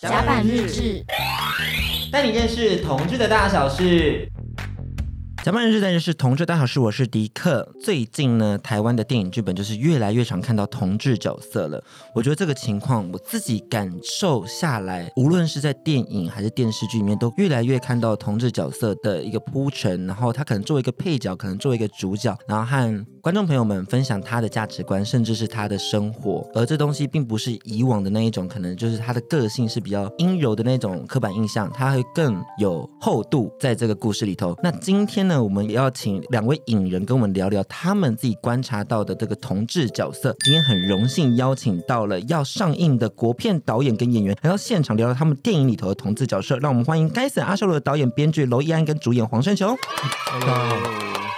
甲板日志，带你认识同志的大小事。甲板日志，带你认识同志大小事。我是迪克。最近呢，台湾的电影剧本就是越来越常看到同志角色了。我觉得这个情况，我自己感受下来，无论是在电影还是电视剧里面，都越来越看到同志角色的一个铺陈。然后他可能作为一个配角，可能作为一个主角，然后和观众朋友们分享他的价值观，甚至是他的生活。而这东西并不是以往的那一种，可能就是他的个性是比较阴柔的那种刻板印象，他会更有厚度在这个故事里头。那今天呢，我们也要请两位影人跟我们聊聊他们自己观察到的这个同志角色。今天很荣幸邀请到了要上映的国片导演跟演员来到现场聊聊他们电影里头的同志角色。让我们欢迎《该死阿修罗》的导演、编剧娄艺安跟主演黄圣雄。Hello.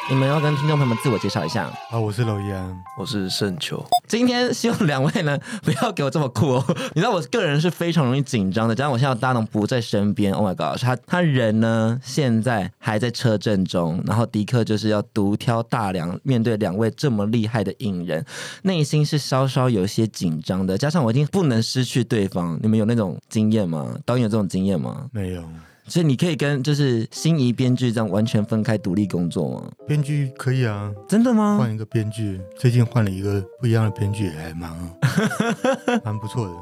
你们要跟听众朋友们自我介绍一下。啊，我是娄一安，我是盛球。今天希望两位呢不要给我这么酷哦。你知道我个人是非常容易紧张的，加上我现在大龙不在身边。Oh my god，他他人呢现在还在车震中，然后迪克就是要独挑大梁，面对两位这么厉害的影人，内心是稍稍有些紧张的。加上我已经不能失去对方，你们有那种经验吗？导演有这种经验吗？没有。所以你可以跟就是心仪编剧这样完全分开独立工作吗？编剧可以啊，真的吗？换一个编剧，最近换了一个不一样的编剧，还蛮 蛮不错的。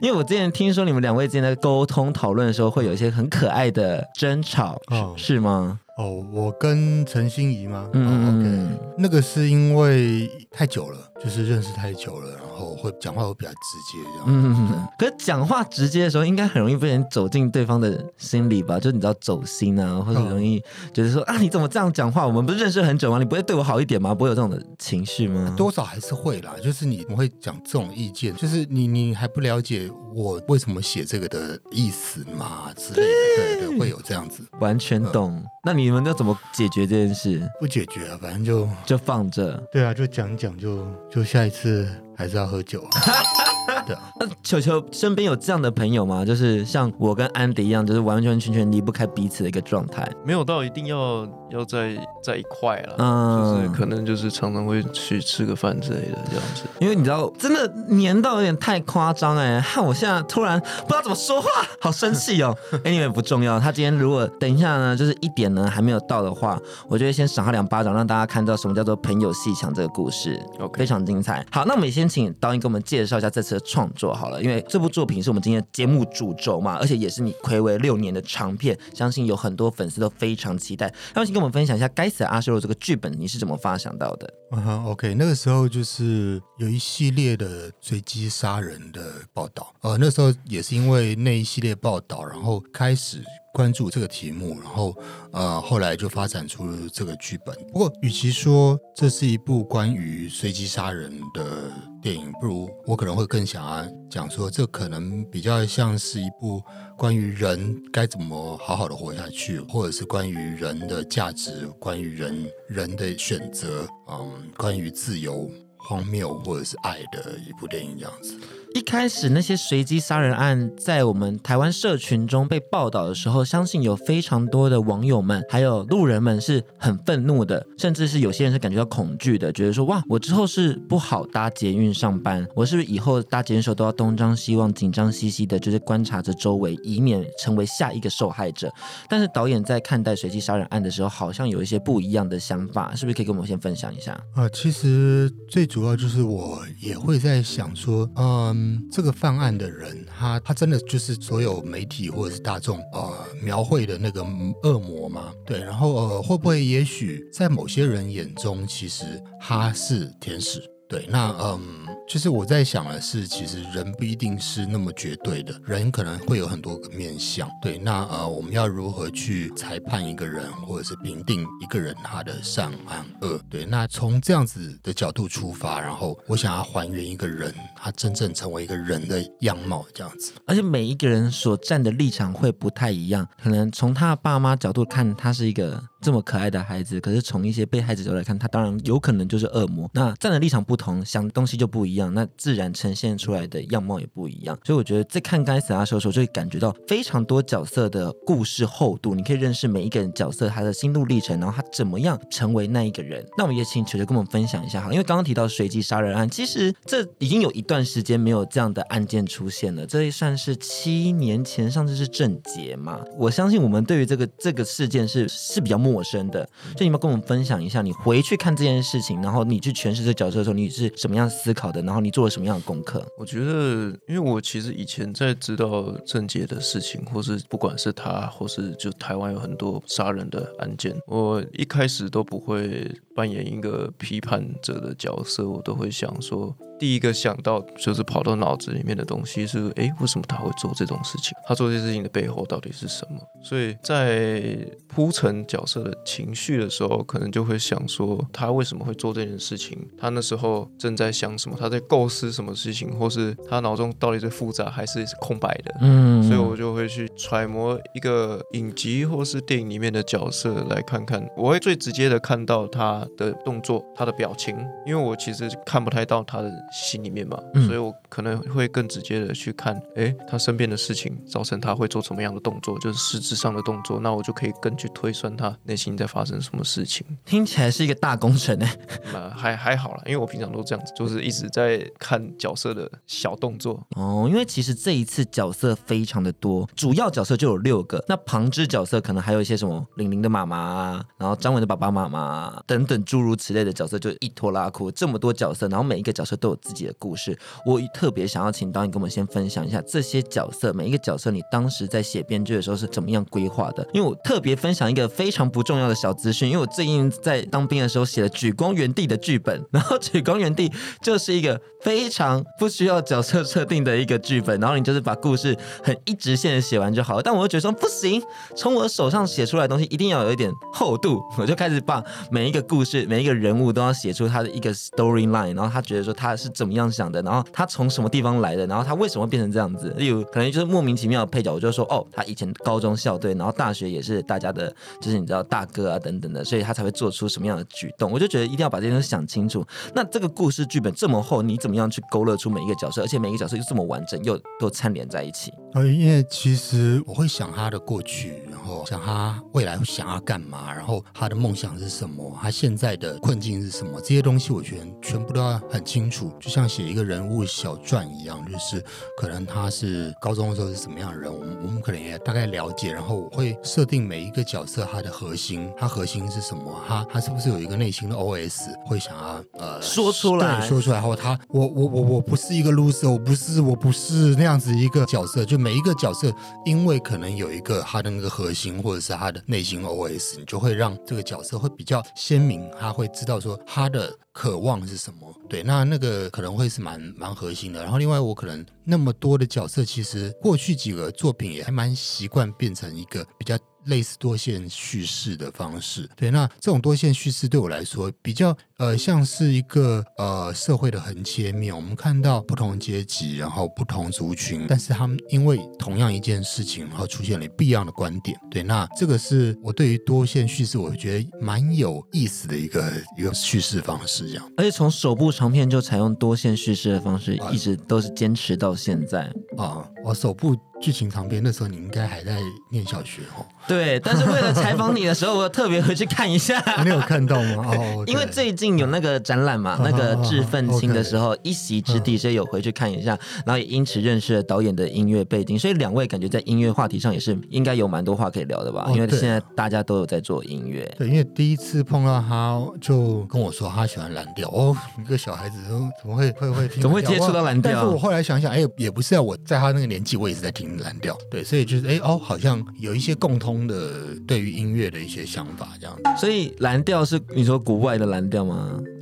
因为我之前听说你们两位之间的沟通讨论的时候，会有一些很可爱的争吵，哦、是吗？哦，我跟陈心怡吗？嗯嗯，OK，那个是因为太久了，就是认识太久了，然后会讲话会比较直接这样。嗯嗯。可是讲话直接的时候，应该很容易被人走进对方的心里吧？就你知道走心啊，或者容易觉得说、哦、啊，你怎么这样讲话？我们不是认识很久吗？你不会对我好一点吗？不会有这种的情绪吗？多少还是会啦，就是你会讲这种意见，就是你你还不了解我为什么写这个的意思吗之类的，对对，对，会有这样子。完全懂。嗯、那你们要怎么解决这件事？不解决啊，反正就就放着。对啊，就讲讲，就就下一次还是要喝酒啊。对啊，那球球身边有这样的朋友吗？就是像我跟安迪一样，就是完完全全离不开彼此的一个状态。没有到一定要要在在一块了，嗯，就是可能就是常常会去吃个饭之类的这样子。因为你知道，真的黏到有点太夸张哎，害我现在突然不知道怎么说话，好生气哦。Anyway 不重要，他今天如果等一下呢，就是一点呢还没有到的话，我就会先赏他两巴掌，让大家看到什么叫做朋友鬩墙这个故事，OK，非常精彩。好，那我们也先请导演给我们介绍一下这次的创作好了，因为这部作品是我们今天节目主轴嘛，而且也是你暌违六年的长片，相信有很多粉丝都非常期待。要请跟我们分享一下《该死的阿修罗》这个剧本，你是怎么发想到的？嗯哼，OK，那个时候就是有一系列的随机杀人的报道，呃，那时候也是因为那一系列报道，然后开始。关注这个题目，然后呃，后来就发展出了这个剧本。不过，与其说这是一部关于随机杀人的电影，不如我可能会更想要讲说，这可能比较像是一部关于人该怎么好好的活下去，或者是关于人的价值，关于人人的选择，嗯，关于自由、荒谬或者是爱的一部电影这样子。一开始那些随机杀人案在我们台湾社群中被报道的时候，相信有非常多的网友们还有路人们是很愤怒的，甚至是有些人是感觉到恐惧的，觉得说哇，我之后是不好搭捷运上班，我是不是以后搭捷运时候都要东张西望、紧张兮兮的，就是观察着周围，以免成为下一个受害者。但是导演在看待随机杀人案的时候，好像有一些不一样的想法，是不是可以跟我们先分享一下？啊，其实最主要就是我也会在想说，嗯。嗯，这个犯案的人，他他真的就是所有媒体或者是大众呃描绘的那个恶魔吗？对，然后呃会不会也许在某些人眼中，其实他是天使？对，那嗯。就是我在想的是，其实人不一定是那么绝对的，人可能会有很多个面向。对，那呃，我们要如何去裁判一个人，或者是评定一个人他的善和恶？对，那从这样子的角度出发，然后我想要还原一个人，他真正成为一个人的样貌，这样子。而且每一个人所站的立场会不太一样，可能从他的爸妈角度看，他是一个。这么可爱的孩子，可是从一些被害者角度来看，他当然有可能就是恶魔。那站的立场不同，想东西就不一样，那自然呈现出来的样貌也不一样。所以我觉得在看该死阿修的时候，就会感觉到非常多角色的故事厚度，你可以认识每一个人角色他的心路历程，然后他怎么样成为那一个人。那我们也请球球跟我们分享一下哈，因为刚刚提到随机杀人案，其实这已经有一段时间没有这样的案件出现了，这也算是七年前上次是郑捷嘛。我相信我们对于这个这个事件是是比较陌陌生的，就你们跟我们分享一下，你回去看这件事情，然后你去诠释这角色的时候，你是什么样思考的？然后你做了什么样的功课？我觉得，因为我其实以前在知道郑捷的事情，或是不管是他，或是就台湾有很多杀人的案件，我一开始都不会扮演一个批判者的角色，我都会想说。第一个想到就是跑到脑子里面的东西是，哎，为什么他会做这种事情？他做这些事情的背后到底是什么？所以在铺陈角色的情绪的时候，可能就会想说，他为什么会做这件事情？他那时候正在想什么？他在构思什么事情？或是他脑中到底是复杂还是空白的？嗯，所以我就会去揣摩一个影集或是电影里面的角色来看看，我会最直接的看到他的动作、他的表情，因为我其实看不太到他的。心里面嘛，所以我可能会更直接的去看，哎，他身边的事情造成他会做什么样的动作，就是实质上的动作，那我就可以更去推算他内心在发生什么事情。听起来是一个大工程哎，那还还好啦，因为我平常都这样子，就是一直在看角色的小动作哦。因为其实这一次角色非常的多，主要角色就有六个，那旁支角色可能还有一些什么玲玲的妈妈啊，然后张伟的爸爸妈妈等等诸如此类的角色，就一拖拉库这么多角色，然后每一个角色都有。自己的故事，我特别想要请导演跟我们先分享一下这些角色，每一个角色你当时在写编剧的时候是怎么样规划的？因为我特别分享一个非常不重要的小资讯，因为我最近在当兵的时候写了《举光原地》的剧本，然后《举光原地》就是一个非常不需要角色设定的一个剧本，然后你就是把故事很一直线的写完就好了。但我又觉得说不行，从我手上写出来的东西一定要有一点厚度，我就开始把每一个故事、每一个人物都要写出他的一个 storyline，然后他觉得说他是。怎么样想的？然后他从什么地方来的？然后他为什么变成这样子？例如可能就是莫名其妙的配角，我就说哦，他以前高中校队，然后大学也是大家的，就是你知道大哥啊等等的，所以他才会做出什么样的举动。我就觉得一定要把这些东西想清楚。那这个故事剧本这么厚，你怎么样去勾勒出每一个角色？而且每一个角色又这么完整，又都串联在一起？呃，因为其实我会想他的过去，然后想他未来想要干嘛，然后他的梦想是什么，他现在的困境是什么，这些东西我觉得全部都要很清楚。就像写一个人物小传一样，就是可能他是高中的时候是什么样的人，我们我们可能也大概了解，然后我会设定每一个角色他的核心，他核心是什么，他他是不是有一个内心的 OS 会想要呃说出来，说出来后他我我我我不是一个 loser，我不是我不是那样子一个角色，就每一个角色因为可能有一个他的那个核心或者是他的内心 OS，你就会让这个角色会比较鲜明，他会知道说他的。渴望是什么？对，那那个可能会是蛮蛮核心的。然后另外，我可能那么多的角色，其实过去几个作品也还蛮习惯变成一个比较。类似多线叙事的方式，对，那这种多线叙事对我来说比较呃像是一个呃社会的横切面，我们看到不同阶级，然后不同族群，但是他们因为同样一件事情，然后出现了不一样的观点，对，那这个是我对于多线叙事我觉得蛮有意思的一个一个叙事方式，这样。而且从首部长片就采用多线叙事的方式，一直都是坚持到现在啊，我首部。剧情长片，那时候你应该还在念小学哦。对，但是为了采访你的时候，我特别回去看一下。你有看到吗？哦，因为最近有那个展览嘛，那个致愤青的时候，一席之地，所以有回去看一下，然后也因此认识了导演的音乐背景。所以两位感觉在音乐话题上也是应该有蛮多话可以聊的吧？因为现在大家都有在做音乐。对，因为第一次碰到他，就跟我说他喜欢蓝调。哦，一个小孩子怎么会会会听？怎么会接触到蓝调？但是我后来想想，哎，也不是啊，我在他那个年纪，我也是在听蓝调。对，所以就是哎哦，好像有一些共通的。对于音乐的一些想法，这样子。所以蓝调是你说国外的蓝调吗？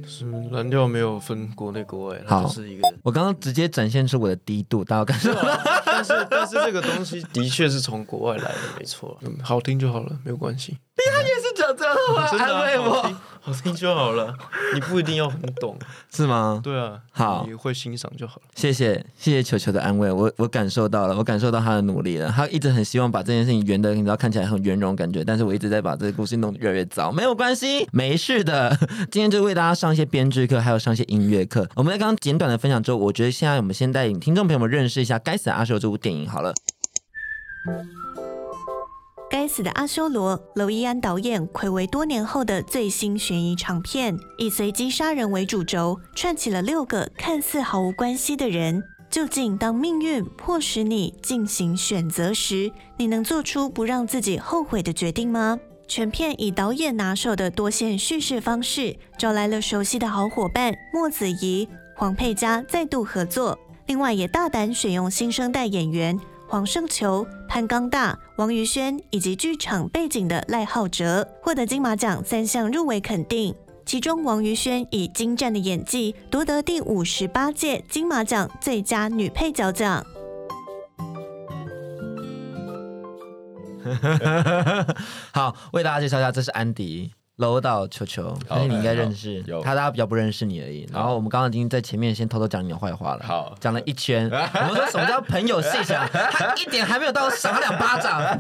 是蓝调没有分国内国外，好，是一个。我刚刚直接展现出我的低度，大家感受。但是但是这个东西的确是从国外来的，没错。嗯，好听就好了，没有关系。安慰我好听，好听就好了。你不一定要很懂，是吗？对啊，好你会欣赏就好了。谢谢谢谢球球的安慰，我我感受到了，我感受到他的努力了。他一直很希望把这件事情圆的，你知道看起来很圆融感觉，但是我一直在把这个故事弄得越来越糟。没有关系，没事的。今天就为大家上一些编剧课，还有上一些音乐课。我们在刚刚简短的分享之后，我觉得现在我们先带领听众朋友们认识一下《该死的阿修》这部电影好了。该死的阿修罗，娄艺安导演睽违多年后的最新悬疑长片，以随机杀人为主轴，串起了六个看似毫无关系的人。究竟当命运迫使你进行选择时，你能做出不让自己后悔的决定吗？全片以导演拿手的多线叙事方式，找来了熟悉的好伙伴莫子仪、黄佩嘉再度合作，另外也大胆选用新生代演员。黄圣球、潘刚大、王宇轩以及剧场背景的赖浩哲获得金马奖三项入围肯定，其中王宇轩以精湛的演技夺得第五十八届金马奖最佳女配角奖。好，为大家介绍一下，这是安迪。楼导球球，但是你应该认识，他大家比较不认识你而已。然后我们刚刚已经在前面先偷偷讲你的坏话了，好，讲了一圈。我们说什么叫朋友细想，他一点还没有到赏他两巴掌。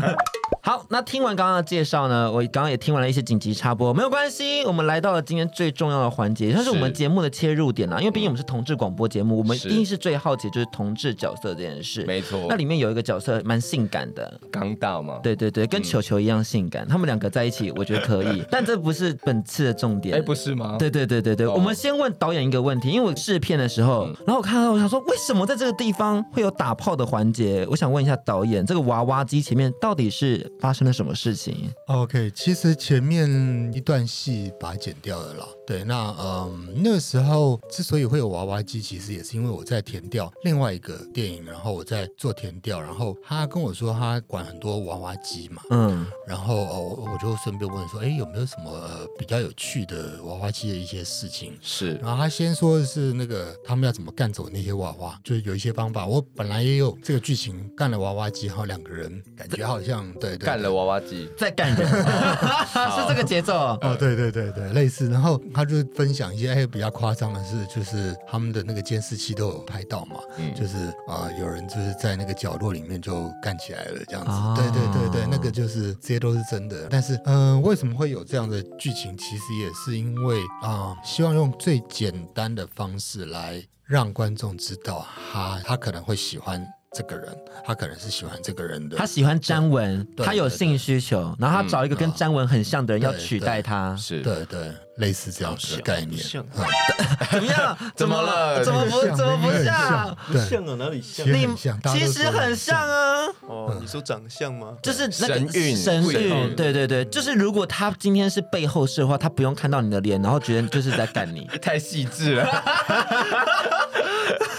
好，那听完刚刚的介绍呢，我刚刚也听完了一些紧急插播，没有关系，我们来到了今天最重要的环节，它是我们节目的切入点啦。因为毕竟我们是同志广播节目，我们一定是最好奇就是同志角色这件事。没错，那里面有一个角色蛮性感的，刚到吗？对对对，跟球球一样性感，他们两个在一起，我觉得可以，但这不是本次的重点。哎，不是吗？对对对对对，我们先问导演一个问题，因为我试片的时候，然后我看到我想说，为什么在这个地方会有打炮的环节？我想问一下导演，这个娃娃机前面到底是发生了什么事？事情 OK，其实前面一段戏把它剪掉了啦。对，那嗯，那个时候之所以会有娃娃机，其实也是因为我在填调另外一个电影，然后我在做填调，然后他跟我说他管很多娃娃机嘛，嗯，然后哦，我就顺便问说，哎，有没有什么、呃、比较有趣的娃娃机的一些事情？是，然后他先说的是那个他们要怎么干走那些娃娃，就是有一些方法。我本来也有这个剧情，干了娃娃机，然后两个人感觉好像对，对对，干了娃娃机再干人，是这个节奏哦，对对对对，类似，然后。他就分享一些，哎，比较夸张的事，就是他们的那个监视器都有拍到嘛，嗯、就是啊、呃，有人就是在那个角落里面就干起来了，这样子。哦、对对对对，那个就是这些都是真的。但是，嗯、呃，为什么会有这样的剧情？其实也是因为啊、呃，希望用最简单的方式来让观众知道，他他可能会喜欢。这个人，他可能是喜欢这个人的，他喜欢詹文，他有性需求，然后他找一个跟詹文很像的人要取代他，是对对，类似这样的概念。怎么样？怎么了？怎么不？怎么不像？不像啊，哪里像？你其实很像啊。哦，你说长相吗？就是神韵，神韵。对对对，就是如果他今天是背后事的话，他不用看到你的脸，然后觉得就是在干你，太细致了。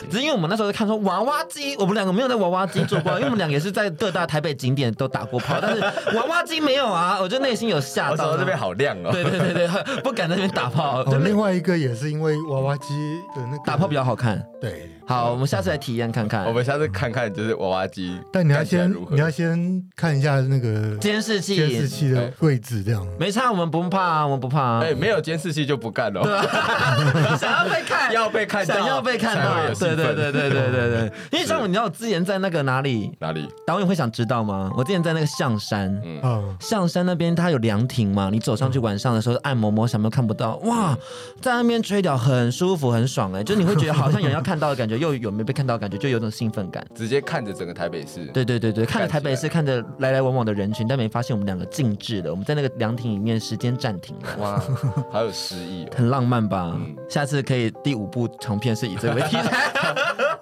只是因为我们那时候在看说娃娃机，我们两个没有在娃娃机做过，因为我们两个也是在各大台北景点都打过炮，但是娃娃机没有啊，我就内心有吓到。这边好亮哦。对对对对，不敢在那边打炮。哦，另外一个也是因为娃娃机的那个打炮比较好看。对，好，我们下次来体验看看。我们下次看看就是娃娃机，但你要先你要先看一下那个监视器，监视器的位置这样。没差，我们不怕，我们不怕。哎，没有监视器就不干了。想要被看，要被看，想要被看到。对对对对对对对，因为像你知道我之前在那个哪里哪里，导演会想知道吗？我之前在那个象山，嗯，象山那边它有凉亭嘛，你走上去晚上的时候按摩摩，想没有看不到，哇，在那边吹掉很舒服很爽哎，就你会觉得好像有人要看到的感觉，又有没有被看到的感觉，就有种兴奋感。直接看着整个台北市，对对对对，看着台北市，看着来来往往的人群，但没发现我们两个静置了，我们在那个凉亭里面时间暂停了，哇，好有诗意，很浪漫吧？下次可以第五部长片是以这为题材。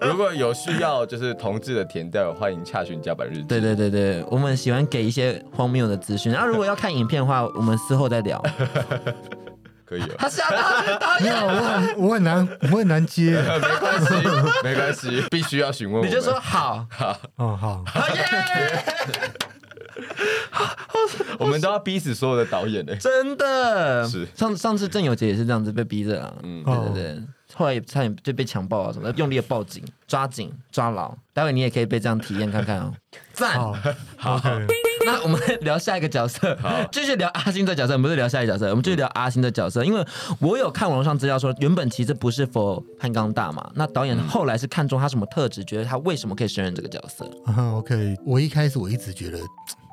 如果有需要，就是同志的甜调，欢迎洽询甲板日志。对对对对，我们喜欢给一些荒谬的资讯。然后如果要看影片的话，我们事后再聊。可以。他吓到，没有，我很我很难，我很难接。没关系，没关系，必须要询问。你就说好，好，哦好。我们都要逼死所有的导演呢。真的。是。上上次郑有杰也是这样子被逼着啊。嗯，对对对。后来差点就被强暴啊什么的，用力的报警，抓紧抓牢。待会你也可以被这样体验看看哦。赞，好。那我们聊下一个角色，继续聊阿星的角色，不是聊下一个角色，我们继续聊阿星的角色。因为我有看网络上资料说，原本其实不是 for 潘刚大嘛，那导演后来是看中他什么特质，觉得他为什么可以胜任这个角色。嗯，OK。我一开始我一直觉得。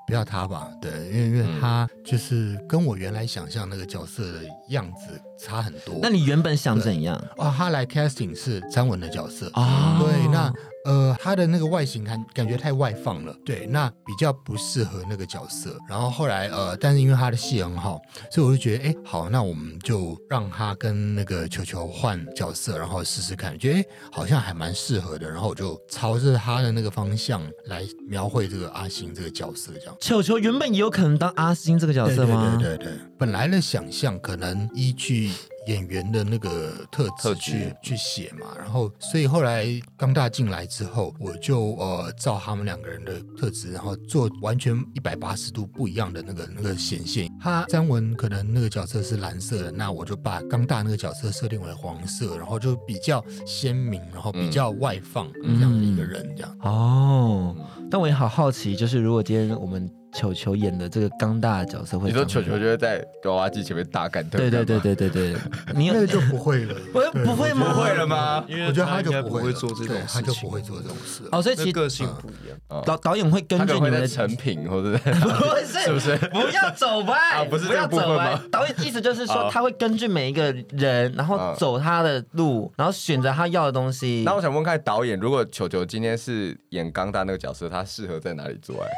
不要他吧，对，因为因为他就是跟我原来想象那个角色的样子差很多。那你原本想怎样？哦，他来 casting 是詹文的角色啊，对，那。呃，他的那个外形感感觉太外放了，对，那比较不适合那个角色。然后后来呃，但是因为他的戏很好，所以我就觉得，哎，好，那我们就让他跟那个球球换角色，然后试试看，觉得哎，好像还蛮适合的。然后我就朝着他的那个方向来描绘这个阿星这个角色，这样。球球原本也有可能当阿星这个角色吗？对对对对，本来的想象可能依据。演员的那个特质去去写嘛，然后所以后来刚大进来之后，我就呃照他们两个人的特质，然后做完全一百八十度不一样的那个那个显现。他张文可能那个角色是蓝色的，那我就把刚大那个角色设定为黄色，然后就比较鲜明，然后比较外放这样的一个人这样。嗯、哦，但我也好好奇，就是如果今天我们。球球演的这个刚大的角色会，你说球球就会在娃娃机前面大干特，对对对对对对，你那个就不会了，不不会吗？不会了吗？因为我觉得他就不会做这种事情，他就不会做这种事。哦，所以其实个性不一样。导导演会根据你们的成品，或者 是不是？不要走歪，不是不要走歪。导演意思就是说，他会根据每一个人，然后走他的路，然后选择他要的东西。那我想问看导演，如果球球今天是演刚大那个角色，他适合在哪里做爱？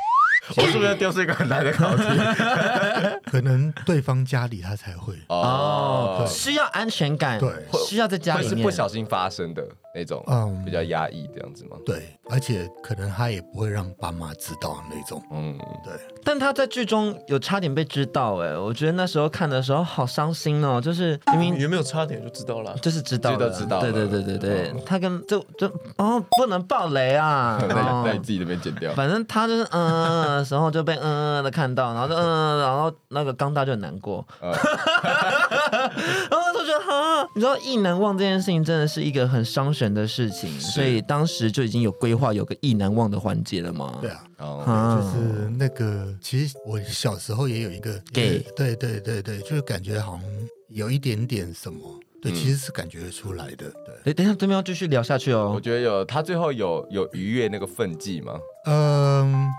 我是不是丢失一个很难的考题？可能对方家里他才会。哦，需要安全感，对，需要在家里面，是不小心发生的那种，嗯，比较压抑这样子吗？对，而且可能他也不会让爸妈知道那种，嗯，对。但他在剧中有差点被知道，哎，我觉得那时候看的时候好伤心哦，就是明明有没有差点就知道了，就是知道了，知道，对对对对对，他跟就就哦，不能爆雷啊，在你自己那边剪掉，反正他就是嗯。的 时候就被嗯嗯的看到，然后就嗯，然后那个刚大就很难过，然后就觉得哈，你知道意难忘这件事情真的是一个很伤神的事情，所以当时就已经有规划有个意难忘的环节了嘛。对啊，哦，就是那个，其实我小时候也有一个给，对对对对，就是感觉好像有一点点什么，对，其实是感觉出来的。对，等一下这边要继续聊下去哦。我觉得有他最后有有逾越那个分际吗？嗯。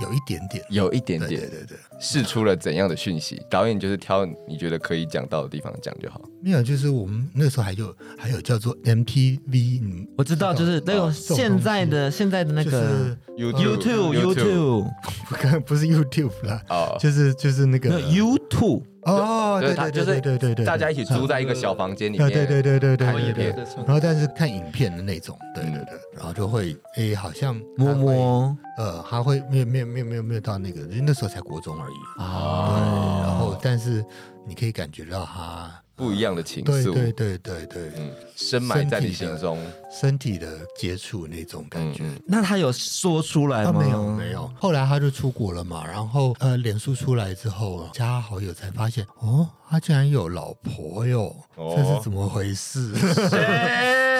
有一点点，有一点点，对对对，试出了怎样的讯息？导演就是挑你觉得可以讲到的地方讲就好。没有，就是我们那时候还有还有叫做 MTV，嗯，我知道，就是那种现在的现在的那个 YouTube YouTube，不不是 YouTube 啦，哦，就是就是那个 YouTube。哦，对对对对对对，大家一起租在一个小房间里面，对对对对对对对，然后但是看影片的那种，对对对，然后就会诶，好像摸摸，呃，还会没有没有没有没有没有到那个，因为那时候才国中而已啊，对，然后但是你可以感觉到他。不一样的情愫，对对对对对，嗯，深埋在你心中，身体的接触那种感觉。那他有说出来吗？没有没有。后来他就出国了嘛，然后呃，脸书出来之后，加好友才发现，哦，他竟然有老婆哟，这是怎么回事？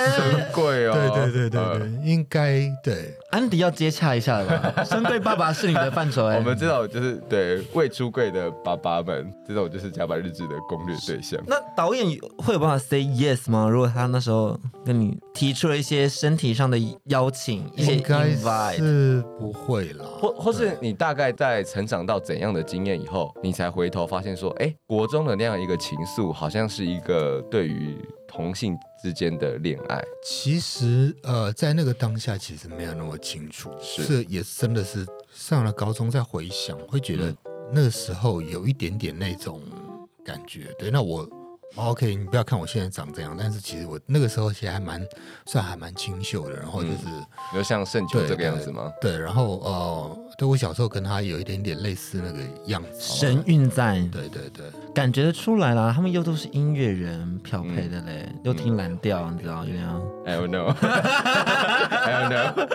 深柜哦，对对对对对，应该对。安迪要接洽一下了吧？深柜爸爸是你的范畴哎。我们这种就是对未出柜的爸爸们，这种就是甲板日志的攻略对象。那导演会有办法 say yes 吗？如果他那时候跟你提出了一些身体上的邀请，一些 invite，是不会啦。或或是你大概在成长到怎样的经验以后，你才回头发现说，哎，国中的那样一个情愫，好像是一个对于。同性之间的恋爱，其实呃，在那个当下其实没有那么清楚，是，是也真的是上了高中再回想，会觉得那个时候有一点点那种感觉。对，那我。OK，你不要看我现在长这样，但是其实我那个时候其实还蛮算还蛮清秀的，然后就是，就像圣球这个样子吗？对，然后呃，对我小时候跟他有一点点类似那个样子，神韵在，对对对，感觉得出来啦，他们又都是音乐人漂配的嘞，嗯、又听蓝调，你知道？有没有？I don't know，I don't know。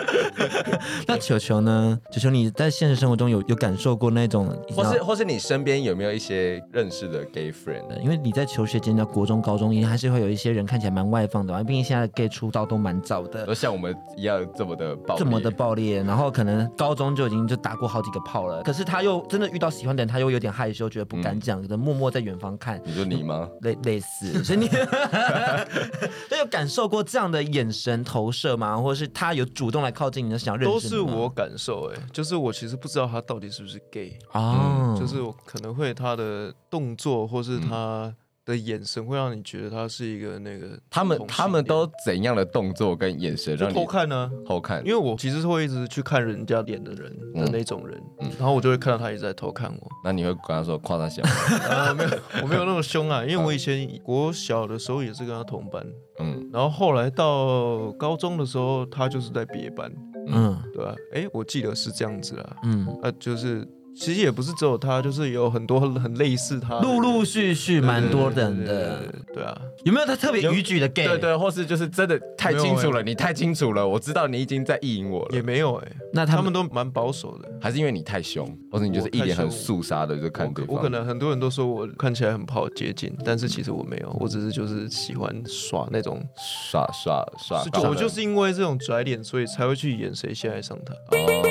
那球球呢？球球，你在现实生活中有有感受过那种，或是或是你身边有没有一些认识的 gay friend？因为你在求学阶段，国中、高中，应该还是会有一些人看起来蛮外放的，毕竟现在 gay 出道都蛮早的，都像我们一样这么的爆，这么的暴烈，然后可能高中就已经就打过好几个炮了，可是他又真的遇到喜欢的人，他又有点害羞，觉得不敢讲，就、嗯、默默在远方看。你说你吗？类类似，所以你 都有感受过这样的眼神投射吗？或者是他有主动来靠近你的，想认识？都是我感受、欸，哎，就是我其实不知道他到底是不是 gay 哦、嗯，就是我可能会他的动作，或是他。嗯的眼神会让你觉得他是一个那个他们他们都怎样的动作跟眼神让你偷看呢？偷看，因为我其实是会一直去看人家脸的人的那种人，嗯，然后我就会看到他一直在偷看我。那你会跟他说夸他小？啊，没有，我没有那么凶啊，因为我以前我小的时候也是跟他同班，嗯，然后后来到高中的时候，他就是在别班，嗯，对吧？哎，我记得是这样子啊，嗯，啊，就是。其实也不是只有他，就是有很多很类似他，陆陆续续蛮多人的，对啊。有没有他特别逾矩的 gay？对对，或是就是真的太清楚了，你太清楚了，我知道你已经在意淫我了。也没有哎，那他们都蛮保守的，还是因为你太凶，或者你就是一脸很肃杀的就看对方。我可能很多人都说我看起来很不好接近，但是其实我没有，我只是就是喜欢耍那种耍耍耍。我就是因为这种拽脸，所以才会去演谁先爱上他。哦，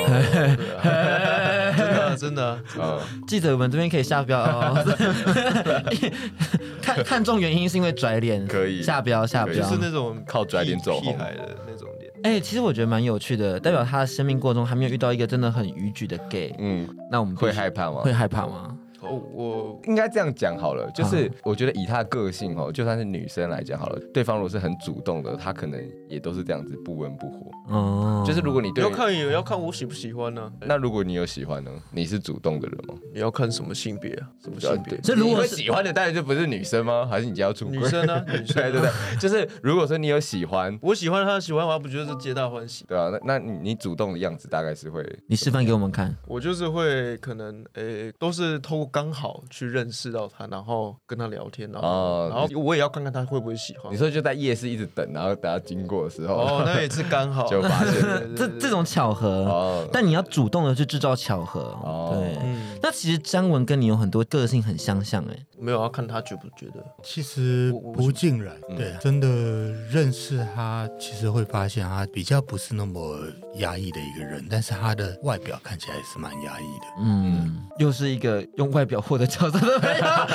啊，真的真的。记者们这边可以下标哦，看看中原因是因为拽脸，可以下标下标，就是那种靠拽脸走红的那种脸。哎、欸，其实我觉得蛮有趣的，代表他的生命过程中还没有遇到一个真的很逾矩的 gay。嗯，那我们会害怕吗？会害怕吗？哦，我应该这样讲好了，就是我觉得以他的个性哦，就算是女生来讲好了，对方如果是很主动的，他可能也都是这样子不温不火。哦，就是如果你对要看也要看我喜不喜欢呢、啊。那如果你有喜欢呢？你是主动的人吗？你要看什么性别啊？什么性别？这如果喜欢的，当然就不是女生吗？还是你家要出轨？女生呢？女生、啊、对对对，就是如果说你有喜欢，我喜欢他喜欢我，不觉得是皆大欢喜？对啊，那那你你主动的样子大概是会？你示范给我们看。我就是会可能诶、欸，都是透过刚好去。认识到他，然后跟他聊天，然后、哦、然后我也要看看他会不会喜欢。你说就在夜市一直等，然后等他经过的时候，哦，那也是刚好 就发现这这种巧合。哦，但你要主动的去制造巧合。哦，对。嗯、那其实张文跟你有很多个性很相像，哎，没有要看他觉不觉得。其实不尽然，对，真的认识他，其实会发现他比较不是那么压抑的一个人，但是他的外表看起来也是蛮压抑的。嗯，又是一个用外表获得角色。这句话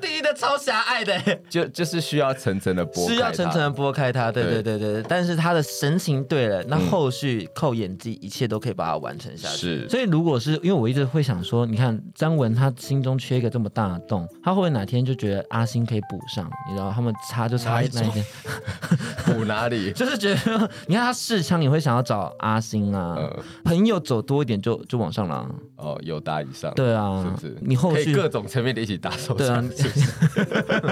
第一的超狭隘的，就就是需要层层的剥，需要层层的剥开它。对对对对，但是他的神情对了，那后续靠演技，一切都可以把它完成下去。是，所以如果是因为我一直会想说，你看张文他心中缺一个这么大的洞，他会不会哪天就觉得阿星可以补上？你知道他们差就差那一天，补哪里？就是觉得你看他试枪，你会想要找阿星啊，朋友走多一点就就往上了。哦，有打以上，对啊，是不是？你后续各种层面的一起打手枪，对啊，是不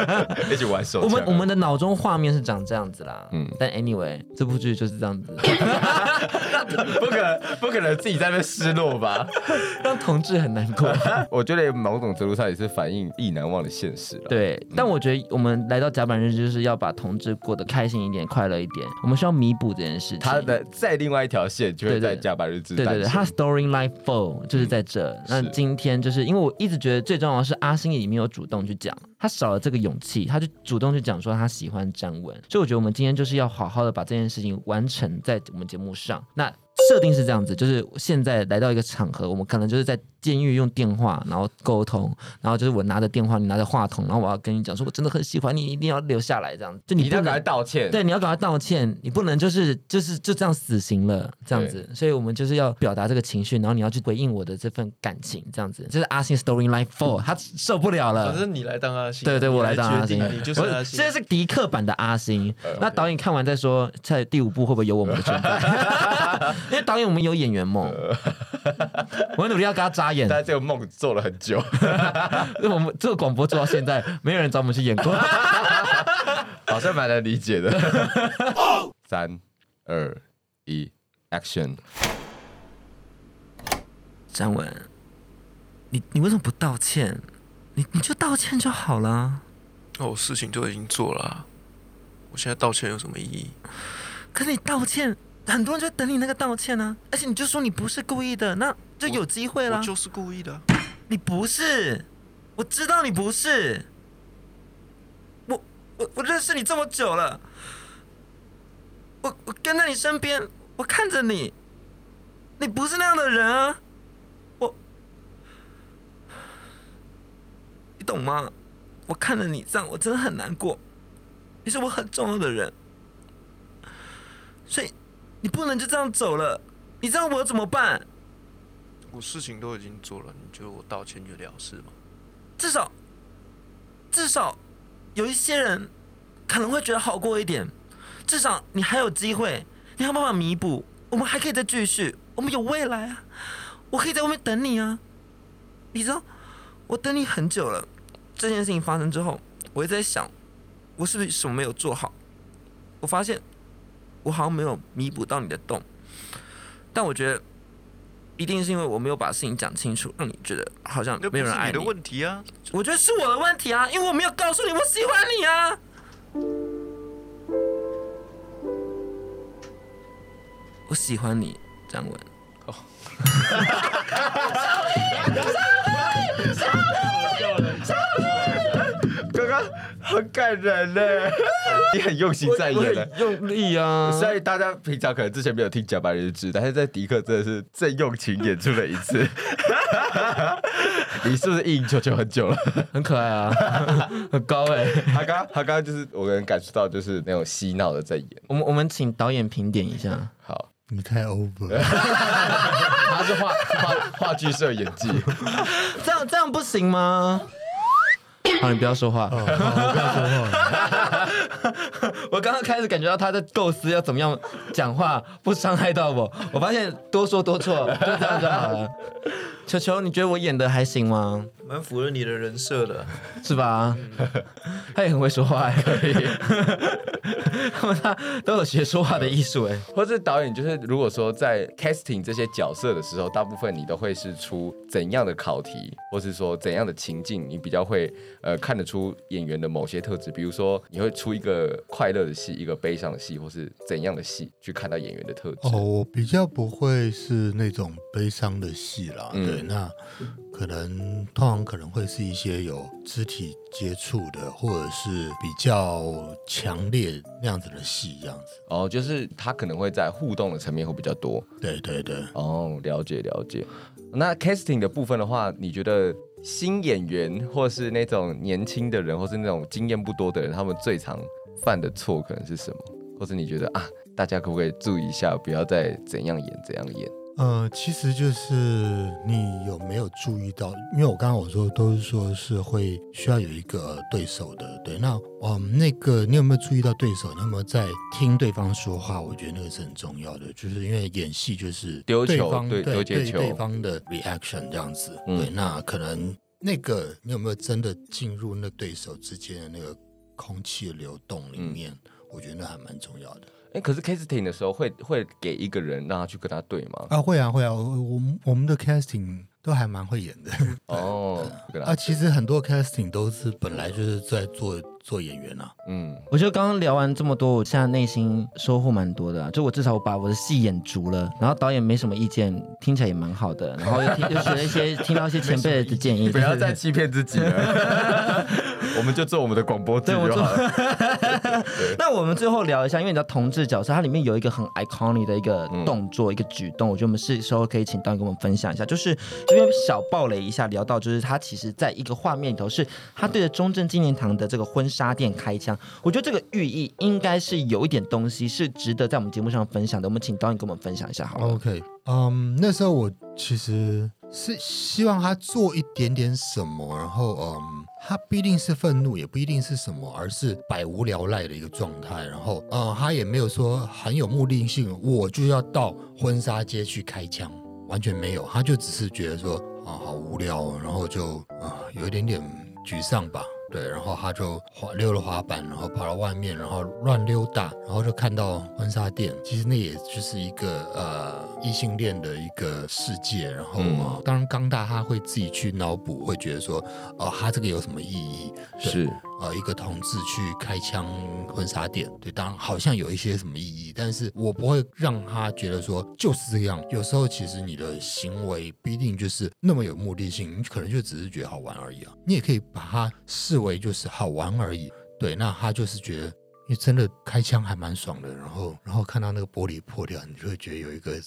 是？一起玩手枪。我们我们的脑中画面是长这样子啦，嗯，但 anyway，这部剧就是这样子，不可能不可能自己在那边失落吧？让同志很难过。我觉得某种程度上也是反映意难忘的现实了。对，但我觉得我们来到甲板日志就是要把同志过得开心一点、快乐一点。我们需要弥补这件事情。他的在另外一条线就会在甲板日志。对对对，他 storyline four 就是在这。那今天就是因为我一直觉得最重要的是阿星也没有主动去讲，他少了这个勇气，他就主动去讲说他喜欢詹文，所以我觉得我们今天就是要好好的把这件事情完成在我们节目上。那设定是这样子，就是现在来到一个场合，我们可能就是在。监狱用电话，然后沟通，然后就是我拿着电话，你拿着话筒，然后我要跟你讲说，我真的很喜欢你，一定要留下来，这样。就你一定要赶快道歉，对，你要赶快道歉，你不能就是就是就这样死刑了，这样子。所以我们就是要表达这个情绪，然后你要去回应我的这份感情，这样子。就是阿星 storyline four，他受不了了。反正你来当阿星，对对，我来当阿星，你就是阿星。这是迪克版的阿星。那导演看完再说，在第五部会不会有我们的存在？因为导演我们有演员梦，我努力要给他眨眼，但这个梦。做了很久，因 为我们这个广播做到现在，没有人找我们去演过，好像蛮难理解的。三、二、一，Action！张文，你你为什么不道歉？你你就道歉就好了。那我事情都已经做了啊，我现在道歉有什么意义？可是你道歉，很多人就等你那个道歉呢、啊，而且你就说你不是故意的，那就有机会了。我就是故意的。你不是，我知道你不是。我我我认识你这么久了，我我跟在你身边，我看着你，你不是那样的人啊。我你懂吗？我看着你这样，我真的很难过。你是我很重要的人，所以你不能就这样走了。你知道我怎么办？我事情都已经做了，你觉得我道歉就了事吗？至少，至少有一些人可能会觉得好过一点。至少你还有机会，你还有办法弥补。我们还可以再继续，我们有未来啊！我可以在外面等你啊！你知道，我等你很久了。这件事情发生之后，我一直在想，我是不是什么没有做好？我发现我好像没有弥补到你的洞，但我觉得一定是因为我没有把事情讲清楚，让你觉得好像没有人爱你。的问题啊！我觉得是我的问题啊，因为我没有告诉你我喜欢你啊。我喜欢你，张文。哦。很感人呢，你很用心在演的，用力啊！所以大家平常可能之前没有听《假白日志》，但是在迪克真的是最用情演出了一次。你是不是意淫球球很久了？很可爱啊，很高哎、欸！他刚他刚刚就是我能感受到就是那种嬉闹的在演。我们我们请导演评点一下。好，你太 over 了。他是话话话剧社演技，这样这样不行吗？好，你不要说话。不要说话。我刚刚开始感觉到他在构思要怎么样讲话，不伤害到我。我发现多说多错，就这样就好了。球球，你觉得我演的还行吗？蛮符合你的人设的，是吧？他也很会说话，还可以。他都有学说话的艺术，哎。或者导演，就是如果说在 casting 这些角色的时候，大部分你都会是出怎样的考题，或是说怎样的情境，你比较会呃看得出演员的某些特质。比如说，你会出一个快乐的戏，一个悲伤的戏，或是怎样的戏，去看到演员的特质。哦，我比较不会是那种悲伤的戏啦。嗯对，那可能通常可能会是一些有肢体接触的，或者是比较强烈那样子的戏，这样子。哦，就是他可能会在互动的层面会比较多。对对对。哦，了解了解。那 casting 的部分的话，你觉得新演员，或是那种年轻的人，或是那种经验不多的人，他们最常犯的错可能是什么？或者你觉得啊，大家可不可以注意一下，不要再怎样演怎样演？呃，其实就是你有没有注意到？因为我刚刚我说都是说是会需要有一个对手的，对。那嗯，那个你有没有注意到对手？你有没有在听对方说话？我觉得那个是很重要的，就是因为演戏就是丢球，对丢接球，对方的 reaction 这样子。嗯、对，那可能那个你有没有真的进入那对手之间的那个空气的流动里面？嗯、我觉得那还蛮重要的。哎，可是 casting 的时候会会给一个人让他去跟他对吗？啊，会啊，会啊，我我们我们的 casting 都还蛮会演的。哦，啊，其实很多 casting 都是本来就是在做做演员啊。嗯，我觉得刚刚聊完这么多，我现在内心收获蛮多的啊。就我至少我把我的戏演足了，然后导演没什么意见，听起来也蛮好的。然后又听又学了一些，听到一些前辈的建议。不要再欺骗自己了。我们就做我们的广播剧就好了。那我们最后聊一下，因为你知道同志角色，它里面有一个很 iconic 的一个动作，嗯、一个举动，我觉得我们是时候可以请导演跟我们分享一下。就是这边小暴雷一下，聊到就是他其实在一个画面里头，是他对着中正纪念堂的这个婚纱店开枪。我觉得这个寓意应该是有一点东西是值得在我们节目上分享的。我们请导演跟我们分享一下好了。OK，嗯、um，那时候我其实是希望他做一点点什么，然后嗯。他不一定是愤怒，也不一定是什么，而是百无聊赖的一个状态。然后，嗯，他也没有说很有目的性，我就要到婚纱街去开枪，完全没有。他就只是觉得说，啊，好无聊，然后就啊，有一点点沮丧吧。对，然后他就滑溜了滑板，然后跑到外面，然后乱溜达，然后就看到婚纱店。其实那也就是一个呃异性恋的一个世界。然后、当然刚大他会自己去脑补，会觉得说，哦、呃，他这个有什么意义？是。呃，一个同志去开枪婚纱店，对，当然好像有一些什么意义，但是我不会让他觉得说就是这样。有时候其实你的行为不一定就是那么有目的性，你可能就只是觉得好玩而已啊。你也可以把它视为就是好玩而已，对。那他就是觉得，你真的开枪还蛮爽的，然后然后看到那个玻璃破掉，你就会觉得有一个。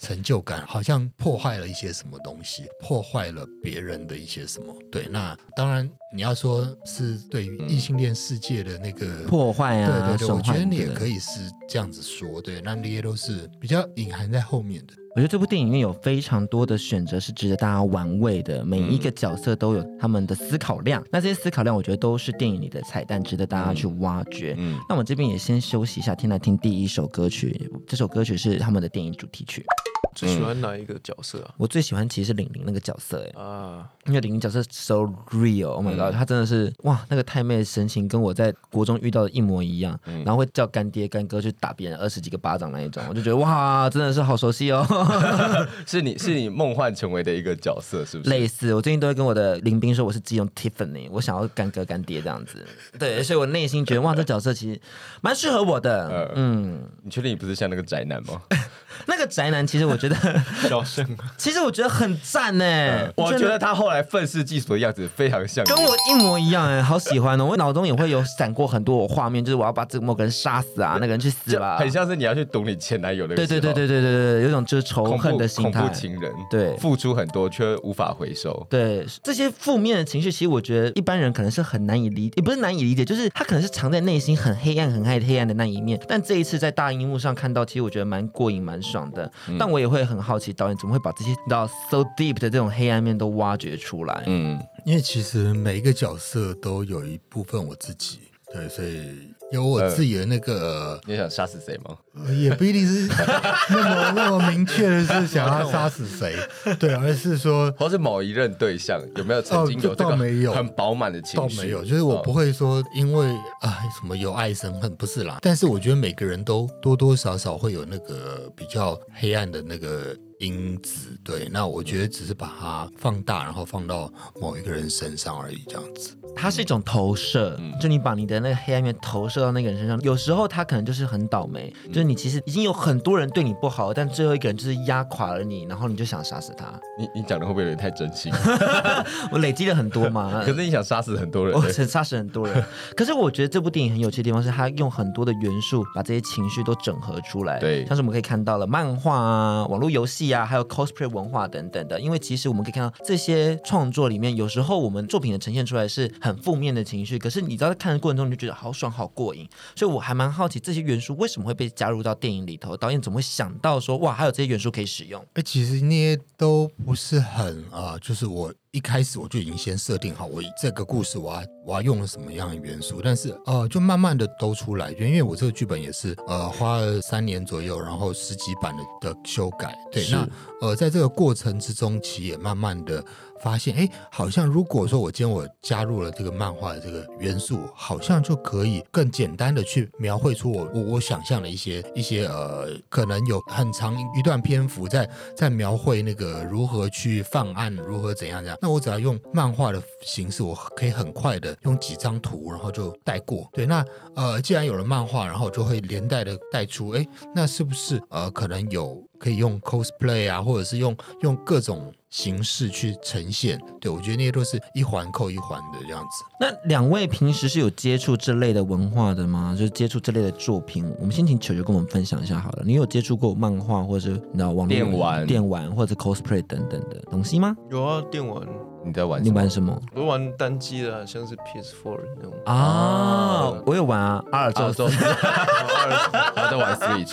成就感好像破坏了一些什么东西，破坏了别人的一些什么。对，那当然你要说是对于异性恋世界的那个破坏啊，对对对，我觉得你也可以是这样子说。对，那那些都是比较隐含在后面的。我觉得这部电影里面有非常多的选择是值得大家玩味的，每一个角色都有他们的思考量。那这些思考量，我觉得都是电影里的彩蛋，值得大家去挖掘。嗯，那我们这边也先休息一下，听来听第一首歌曲。这首歌曲是他们的电影主题曲。最喜欢哪一个角色啊？我最喜欢其实是玲玲那个角色，哎啊，因为玲玲角色 so real，Oh my god，她真的是哇，那个太妹的神情跟我在国中遇到的一模一样，然后会叫干爹干哥去打别人二十几个巴掌那一种，我就觉得哇，真的是好熟悉哦。是你是你梦幻成为的一个角色，是不是？类似，我最近都会跟我的林斌说我是基隆 Tiffany，我想要干哥干爹这样子。对，所以我内心觉得哇，这角色其实蛮适合我的。嗯，你确定你不是像那个宅男吗？那个宅男其实我觉得 小胜，其实我觉得很赞呢。我觉得他后来愤世嫉俗的样子非常像，跟我一模一样哎，好喜欢哦！我脑中也会有闪过很多我画面，就是我要把这个某个人杀死啊，那个人去死吧，很像是你要去堵你前男友的。对对对对对对对，有种就是仇恨的心态，恐怖情人，对，付出很多却无法回收。对，这些负面的情绪，其实我觉得一般人可能是很难以理解，也不是难以理解，就是他可能是藏在内心很黑暗、很黑黑暗的那一面。但这一次在大荧幕上看到，其实我觉得蛮过瘾、蛮爽的。嗯、但我也会很好奇，导演怎么会把这些到 so deep 的这种黑暗面都挖掘出来？嗯，因为其实每一个角色都有一部分我自己，对，所以。有我自己的那个，呃、你想杀死谁吗？也不一定是 那么那么明确的是想要杀死谁，对，而是说，或是某一任对象有没有曾经有这个很饱满的情绪？倒没有，就是我不会说因为啊什么有爱生恨，不是啦。但是我觉得每个人都多多少少会有那个比较黑暗的那个因子，对。那我觉得只是把它放大，然后放到某一个人身上而已，这样子。它是一种投射，嗯、就你把你的那个黑暗面投射到那个人身上。有时候他可能就是很倒霉，嗯、就是你其实已经有很多人对你不好，但最后一个人就是压垮了你，然后你就想杀死他。你你讲的会不会有点太真心？我累积了很多嘛。可是你想杀死很多人，我想杀死很多人。可是我觉得这部电影很有趣的地方是，它用很多的元素把这些情绪都整合出来。对，像是我们可以看到了漫画啊、网络游戏啊，还有 cosplay 文化等等的。因为其实我们可以看到这些创作里面，有时候我们作品的呈现出来是很负面的情绪，可是你知道在看的过程中，你就觉得好爽、好过瘾。所以我还蛮好奇这些元素为什么会被加入到电影里头，导演怎么会想到说哇，还有这些元素可以使用？哎，其实那些都不是很啊、就是我。一开始我就已经先设定好，我这个故事我要我要用了什么样的元素，但是呃，就慢慢的都出来，就因为我这个剧本也是呃花了三年左右，然后十几版的的修改，对，那呃在这个过程之中，其实也慢慢的发现，哎，好像如果说我今天我加入了这个漫画的这个元素，好像就可以更简单的去描绘出我我我想象的一些一些呃，可能有很长一段篇幅在在描绘那个如何去犯案，如何怎样怎样。那我只要用漫画的形式，我可以很快的用几张图，然后就带过。对，那呃，既然有了漫画，然后就会连带的带出，哎，那是不是呃，可能有可以用 cosplay 啊，或者是用用各种形式去呈现？对，我觉得那些都是一环扣一环的这样子。那两位平时是有接触这类的文化的吗？就是接触这类的作品？我们先请球球跟我们分享一下好了。你有接触过漫画，或者是你知道网络电玩、电玩或者 cosplay 等等的东西吗？有啊，电玩。你在玩？你玩什么？我玩单机的，像是 PS4 那种啊。我有玩啊，阿尔宙斯。我在玩 Switch，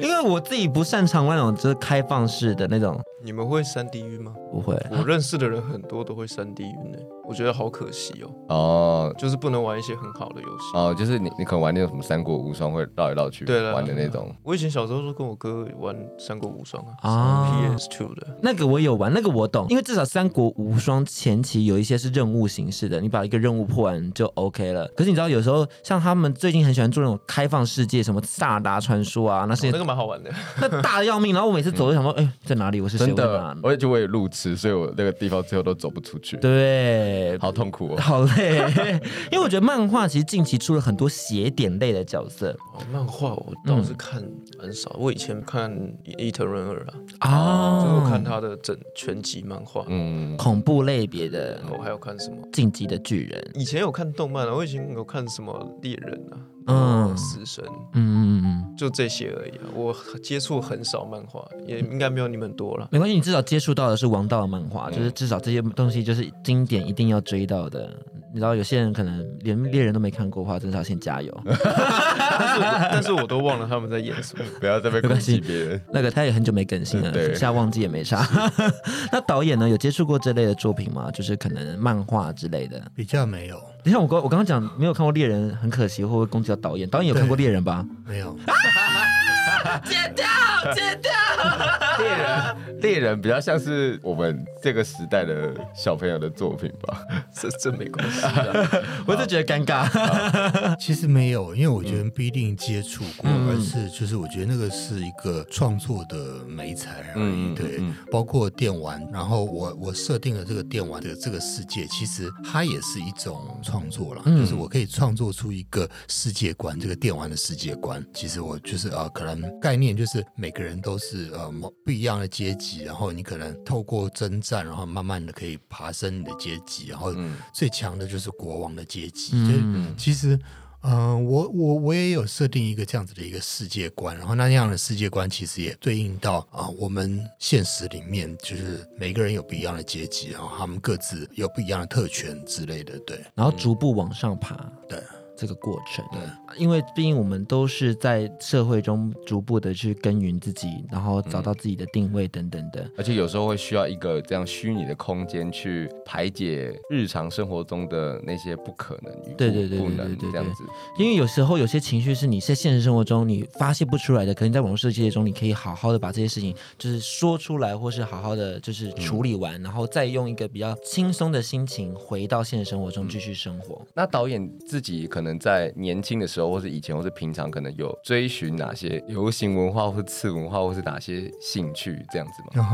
因为我自己不擅长玩那种就是开放式的那种。你们会三 D 晕吗？不会。我认识的人很多都会三 D 晕呢，我觉得好可惜哦。哦，就是不能玩一些很好的游戏。哦，就是你你可能玩那种什么三国无双会绕来绕去玩的那种。我以前小时候都跟我哥玩三国无双啊，PS2 的。那个我有玩，那个我懂，因为至少三国无无双前期有一些是任务形式的，你把一个任务破完就 OK 了。可是你知道，有时候像他们最近很喜欢做那种开放世界，什么萨达传说啊，那些、哦、那个蛮好玩的，那大的要命。然后我每次走都想说，哎、嗯欸，在哪里？我是谁？真的，我也就我也路痴，所以我那个地方最后都走不出去。对，好痛苦哦，好累。因为我觉得漫画其实近期出了很多邪点类的角色。哦、漫画我倒是看很少，嗯、我以前看伊藤润二啊，啊，最后看他的整全集漫画，嗯，恐怖类别的。我还有看什么《进击的巨人》？以前有看动漫啊，我以前有看什么猎人啊。嗯，死神，嗯嗯嗯，就这些而已啊。我接触很少漫画，也应该没有你们多了。没关系，你至少接触到的是王道的漫画，嗯、就是至少这些东西就是经典，一定要追到的。你知道有些人可能连猎人都没看过的话，真的要先加油。但是，但是我都忘了他们在演什么。不要再被攻击别人。那个他也很久没更新了，现在忘记也没啥。那导演呢？有接触过这类的作品吗？就是可能漫画之类的，比较没有。你像我刚我刚刚讲没有看过猎人，很可惜，会不会攻击到导演？导演有看过猎人吧？没有。剪掉，剪掉。猎人，猎人比较像是我们这个时代的小朋友的作品吧？这这没关系，我就觉得尴尬。其实没有，因为我觉得不一定接触过，嗯、而是就是我觉得那个是一个创作的美材而已。嗯、对，嗯、包括电玩，然后我我设定了这个电玩的这个世界，其实它也是一种创作了，嗯、就是我可以创作出一个世界观，这个电玩的世界观。其实我就是啊、呃，可能概念就是每个人都是呃不一样的阶级，然后你可能透过征战，然后慢慢的可以爬升你的阶级，然后最强的就是国王的阶级。嗯，其实，嗯、呃，我我我也有设定一个这样子的一个世界观，然后那样的世界观其实也对应到啊、呃，我们现实里面就是每个人有不一样的阶级，然后他们各自有不一样的特权之类的，对，然后逐步往上爬，对。这个过程，对，因为毕竟我们都是在社会中逐步的去耕耘自己，然后找到自己的定位等等的，而且有时候会需要一个这样虚拟的空间去排解日常生活中的那些不可能对对对，不能这样子。因为有时候有些情绪是你在现实生活中你发泄不出来的，可能在网络世界中你可以好好的把这些事情就是说出来，或是好好的就是处理完，嗯、然后再用一个比较轻松的心情回到现实生活中继续生活。嗯、那导演自己可能。可能在年轻的时候，或是以前，或是平常，可能有追寻哪些流行文化，或是次文化，或是哪些兴趣这样子吗？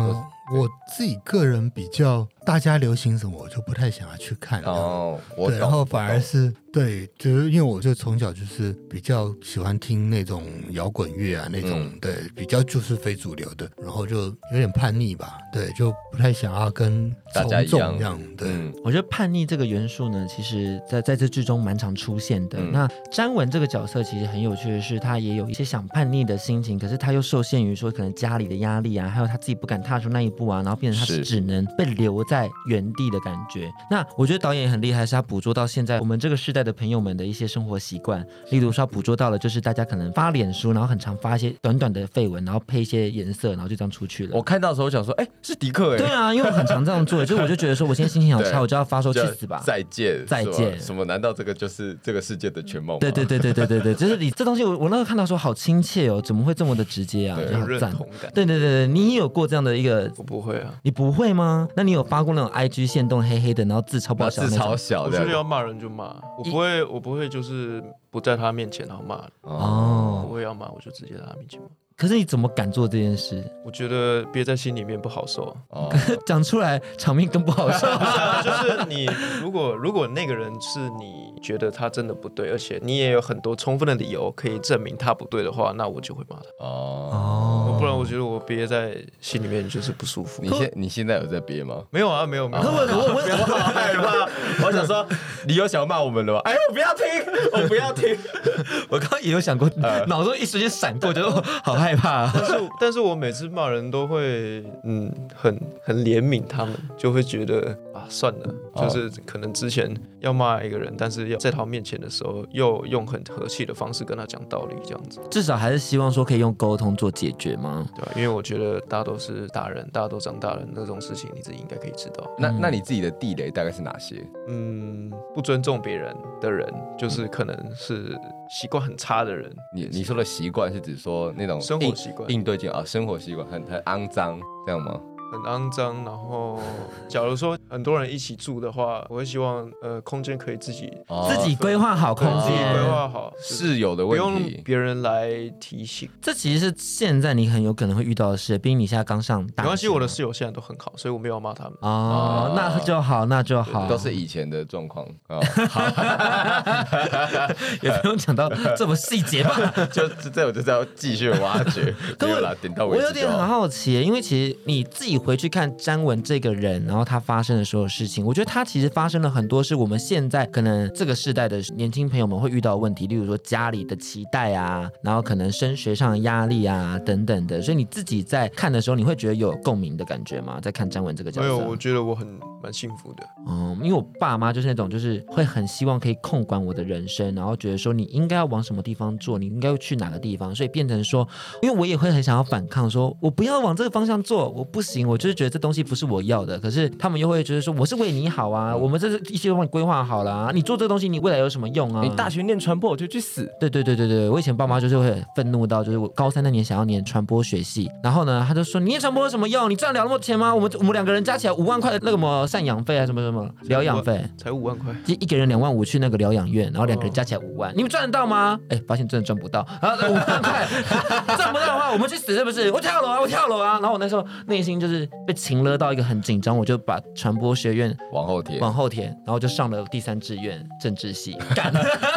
嗯我自己个人比较，大家流行什么，我就不太想要去看哦。我对，然后反而是对，就是因为我就从小就是比较喜欢听那种摇滚乐啊，那种、嗯、对，比较就是非主流的，然后就有点叛逆吧，对，就不太想要跟大家一样。这样对，嗯、我觉得叛逆这个元素呢，其实在在这剧中蛮常出现的。嗯、那詹文这个角色其实很有趣的是，他也有一些想叛逆的心情，可是他又受限于说可能家里的压力啊，还有他自己不敢踏出那一。不啊，然后变成他是只能被留在原地的感觉。那我觉得导演也很厉害，是他捕捉到现在我们这个世代的朋友们的一些生活习惯。例如说，他捕捉到了就是大家可能发脸书，然后很常发一些短短的废文，然后配一些颜色，然后就这样出去了。我看到的时候我想说，哎，是迪克哎。对啊，因为我很常这样做，就我就觉得说，我现在心情好差，我就要发说去死吧，再见，再见。什么？难道这个就是这个世界的全貌？对对对对对对对，就是你这东西我，我我那个看到说好亲切哦，怎么会这么的直接啊？就好赞。对对对对，你也有过这样的一个？我不会啊。你不会吗？那你有发过那种 IG 线动黑黑的，然后字超爆小，字超小的。我就是要骂人就骂，我不会，我不会就是不在他面前然后骂。哦，我也要骂，我就直接在他面前骂。可是你怎么敢做这件事？我觉得憋在心里面不好受，哦，讲出来场面更不好受。就是你如果如果那个人是你觉得他真的不对，而且你也有很多充分的理由可以证明他不对的话，那我就会骂他。哦，不然我觉得我憋在心里面就是不舒服。你现你现在有在憋吗？没有啊，没有没有。我我我好害怕，我想说你有想要骂我们的吗？哎，我不要听，我不要听。我刚刚也有想过，脑中一时间闪过，觉得好。害怕，但是但是我每次骂人都会，嗯，很很怜悯他们，就会觉得啊，算了，就是可能之前要骂一个人，但是要在他面前的时候，又用很和气的方式跟他讲道理，这样子，至少还是希望说可以用沟通做解决吗？对吧？因为我觉得大家都是大人，大家都长大了，那种事情你自己应该可以知道。那那你自己的地雷大概是哪些？嗯，不尊重别人的人，就是可能是习惯很差的人。你你说的习惯是指说那种？生活习惯、应对进啊，生活习惯很很肮脏，这样吗？很肮脏。然后，假如说很多人一起住的话，我会希望呃空间可以自己、哦自己规划好空自己规间。划好，室友的不用问题。别人来提醒。这其实是现在你很有可能会遇到的事，毕竟你现在刚上大学。没关系，我的室友现在都很好，所以我没有要骂他们。哦，那就好，那就好，都是以前的状况啊，也不用讲到这么细节吧。就这我就是要继续挖掘，没有啦，点到为止我有点很好奇，因为其实你自己回去看詹文这个人，然后他发生的所有事情，我觉得他其实发生了很多是我们现在可能这个世代的年轻朋友们会遇到的问题，例如说家里的期待啊，然后可能升学上的压力啊等等的，所以你自己在看的时候，你会觉得有共鸣的感觉吗？在看詹文这个角色，没有，我觉得我很蛮幸福的。嗯，因为我爸妈就是那种，就是会很希望可以控管我的人生，然后觉得说你应该要往什么地方做，你应该要去哪个地方，所以变成说，因为我也会很想要反抗，说我不要往这个方向做，我不行，我就是觉得这东西不是我要的。可是他们又会觉得说，我是为你好啊，我们这是一些都帮你规划好了啊，你做这个东西，你未来有什么用啊？你大学念传播，我就去死。对对对对对，我以前爸妈就是会很愤怒到，就是我高三那年想要念传播学系，然后呢，他就说你念传播有什么用？你赚了那么多钱吗？我们我们两个人加起来五万块的那个什么赡养费啊，什么什么疗养费。才五万块，就一个人两万五去那个疗养院，然后两个人加起来五万，你们赚得到吗？哎，发现真的赚不到，然后五万块 赚不到的话，我们去死是不是？我跳楼啊，我跳楼啊！然后我那时候内心就是被情勒到一个很紧张，我就把传播学院往后填，往后填，然后就上了第三志愿政治系，干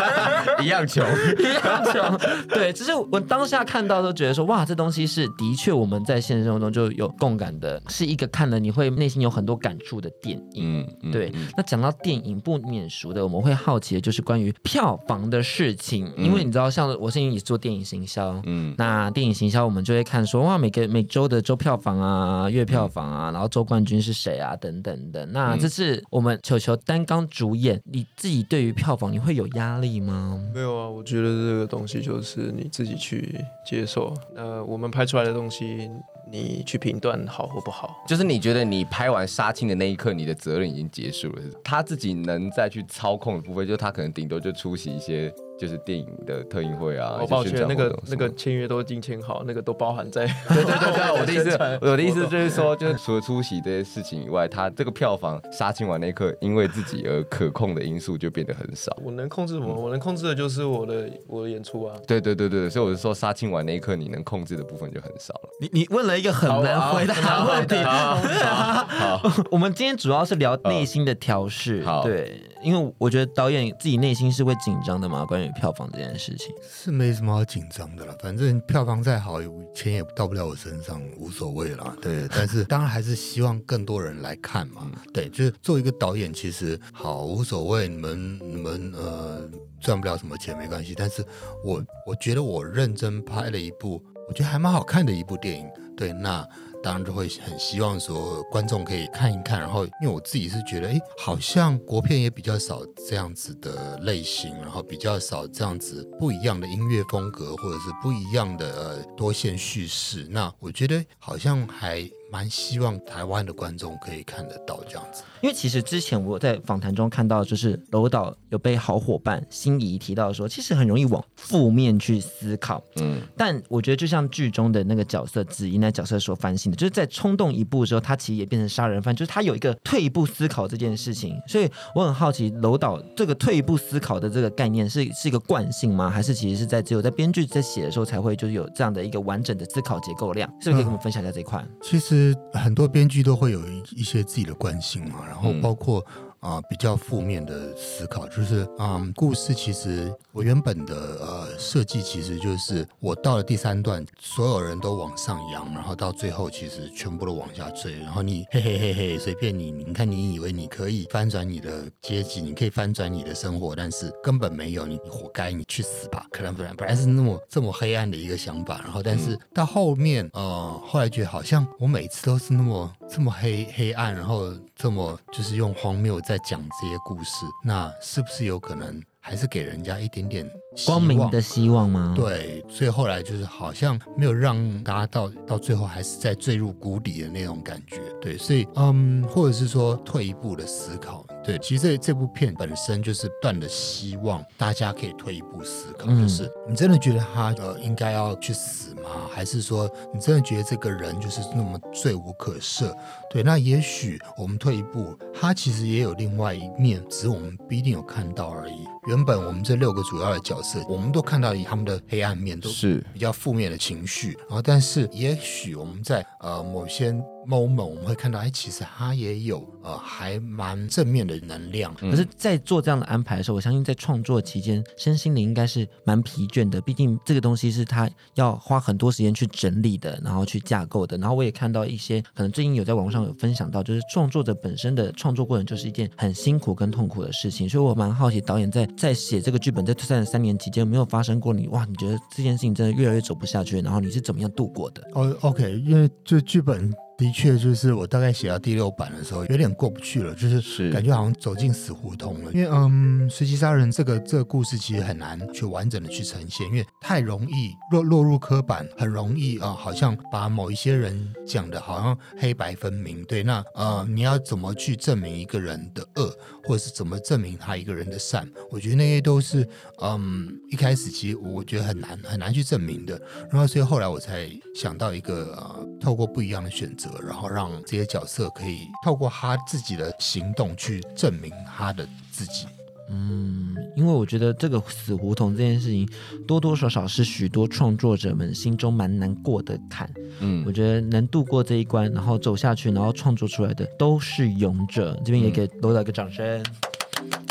一样穷，一样穷。对，只是我当下看到都觉得说，哇，这东西是的确我们在现实生活中就有共感的，是一个看了你会内心有很多感触的电影。嗯，嗯对嗯，那讲到电影不免俗的，我们会好奇的就是关于票房的事情，因为你知道，像我现在也做电影行销，嗯，那电影行销我们就会看说，哇，每个每周的周票房啊、月票房啊，然后周冠军是谁啊，等等的。那这次我们球球担纲主演，你自己对于票房你会有压力吗？没有啊，我觉得这个东西就是你自己去接受。呃，我们拍出来的东西，你去评断好或不好。就是你觉得你拍完杀青的那一刻，你的责任已经结束了，他自己能再去操控的部分，就他可能顶多就出席一些。就是电影的特映会啊，我、哦、抱歉，那个那个签约都已经签好，那个都包含在。对对对对，我的意思，我的意思就是说，就是 除了出席这些事情以外，他这个票房杀青完那一刻，因为自己而可控的因素就变得很少。我能控制什么？我能控制的就是我的我的演出啊。对对对对，所以我是说，杀青完那一刻，你能控制的部分就很少了。你你问了一个很难回答的问题。好，我们今天主要是聊内心的调试。对，因为我觉得导演自己内心是会紧张的嘛，关于票房这件事。事情是没什么好紧张的了，反正票房再好，钱也到不了我身上，无所谓了。对，但是当然还是希望更多人来看嘛。对，就是做一个导演，其实好无所谓，你们你们呃赚不了什么钱没关系。但是我我觉得我认真拍了一部，我觉得还蛮好看的一部电影。对，那。当然就会很希望说观众可以看一看，然后因为我自己是觉得，哎，好像国片也比较少这样子的类型，然后比较少这样子不一样的音乐风格，或者是不一样的呃多线叙事。那我觉得好像还。蛮希望台湾的观众可以看得到这样子，因为其实之前我在访谈中看到，就是楼导有被好伙伴心仪提到说，其实很容易往负面去思考。嗯，但我觉得就像剧中的那个角色子怡那角色所反省的，就是在冲动一步的时候，他其实也变成杀人犯，就是他有一个退一步思考这件事情。所以我很好奇，楼导这个退一步思考的这个概念是是一个惯性吗？还是其实是在只有在编剧在写的时候才会就是有这样的一个完整的思考结构量？是不是可以跟我们分享一下这一块？其实。很多编剧都会有一一些自己的惯性嘛，然后包括啊、呃、比较负面的思考，就是嗯、呃，故事其实我原本的呃设计其实就是我到了第三段，所有人都往上扬，然后到最后其实全部都往下坠，然后你嘿嘿嘿嘿随便你，你看你以为你可以翻转你的阶级，你可以翻转你的生活，但是根本没有，你活该，你去死吧！可能本来本来是那么这么黑暗的一个想法，然后但是到后面呃后来觉得好像我每次都是那么这么黑黑暗，然后这么就是用荒谬在讲这些故事，那是不是有可能还是给人家一点点光明的希望吗？对，所以后来就是好像没有让大家到到最后还是在坠入谷底的那种感觉。对，所以嗯，或者是说退一步的思考。对，其实这这部片本身就是断的希望大家可以退一步思考，嗯就是你真的觉得他呃应该要去死吗？还是说你真的觉得这个人就是那么罪无可赦？对，那也许我们退一步，他其实也有另外一面，只是我们不一定有看到而已。原本我们这六个主要的角色，我们都看到他们的黑暗面，都是比较负面的情绪。然后，但是也许我们在呃某些 moment，我们会看到，哎，其实他也有呃还蛮正面的能量。可是，在做这样的安排的时候，我相信在创作期间，身心灵应该是蛮疲倦的。毕竟这个东西是他要花很多时间去整理的，然后去架构的。然后我也看到一些，可能最近有在网络上有分享到，就是创作者本身的创作过程就是一件很辛苦跟痛苦的事情。所以我蛮好奇，导演在在写这个剧本在三三年期间，有没有发生过你哇？你觉得这件事情真的越来越走不下去，然后你是怎么样度过的？哦，OK，因为这剧本。的确，就是我大概写到第六版的时候，有点过不去了，就是感觉好像走进死胡同了。因为，嗯，随机杀人这个这个故事其实很难去完整的去呈现，因为太容易落落入刻板，很容易啊、呃，好像把某一些人讲的好像黑白分明。对，那呃，你要怎么去证明一个人的恶，或者是怎么证明他一个人的善？我觉得那些都是，嗯，一开始其实我觉得很难很难去证明的。然后，所以后来我才想到一个，呃，透过不一样的选择。然后让这些角色可以透过他自己的行动去证明他的自己。嗯，因为我觉得这个死胡同这件事情，多多少少是许多创作者们心中蛮难过的坎。嗯，我觉得能度过这一关，然后走下去，然后创作出来的都是勇者。这边也给罗导一个掌声。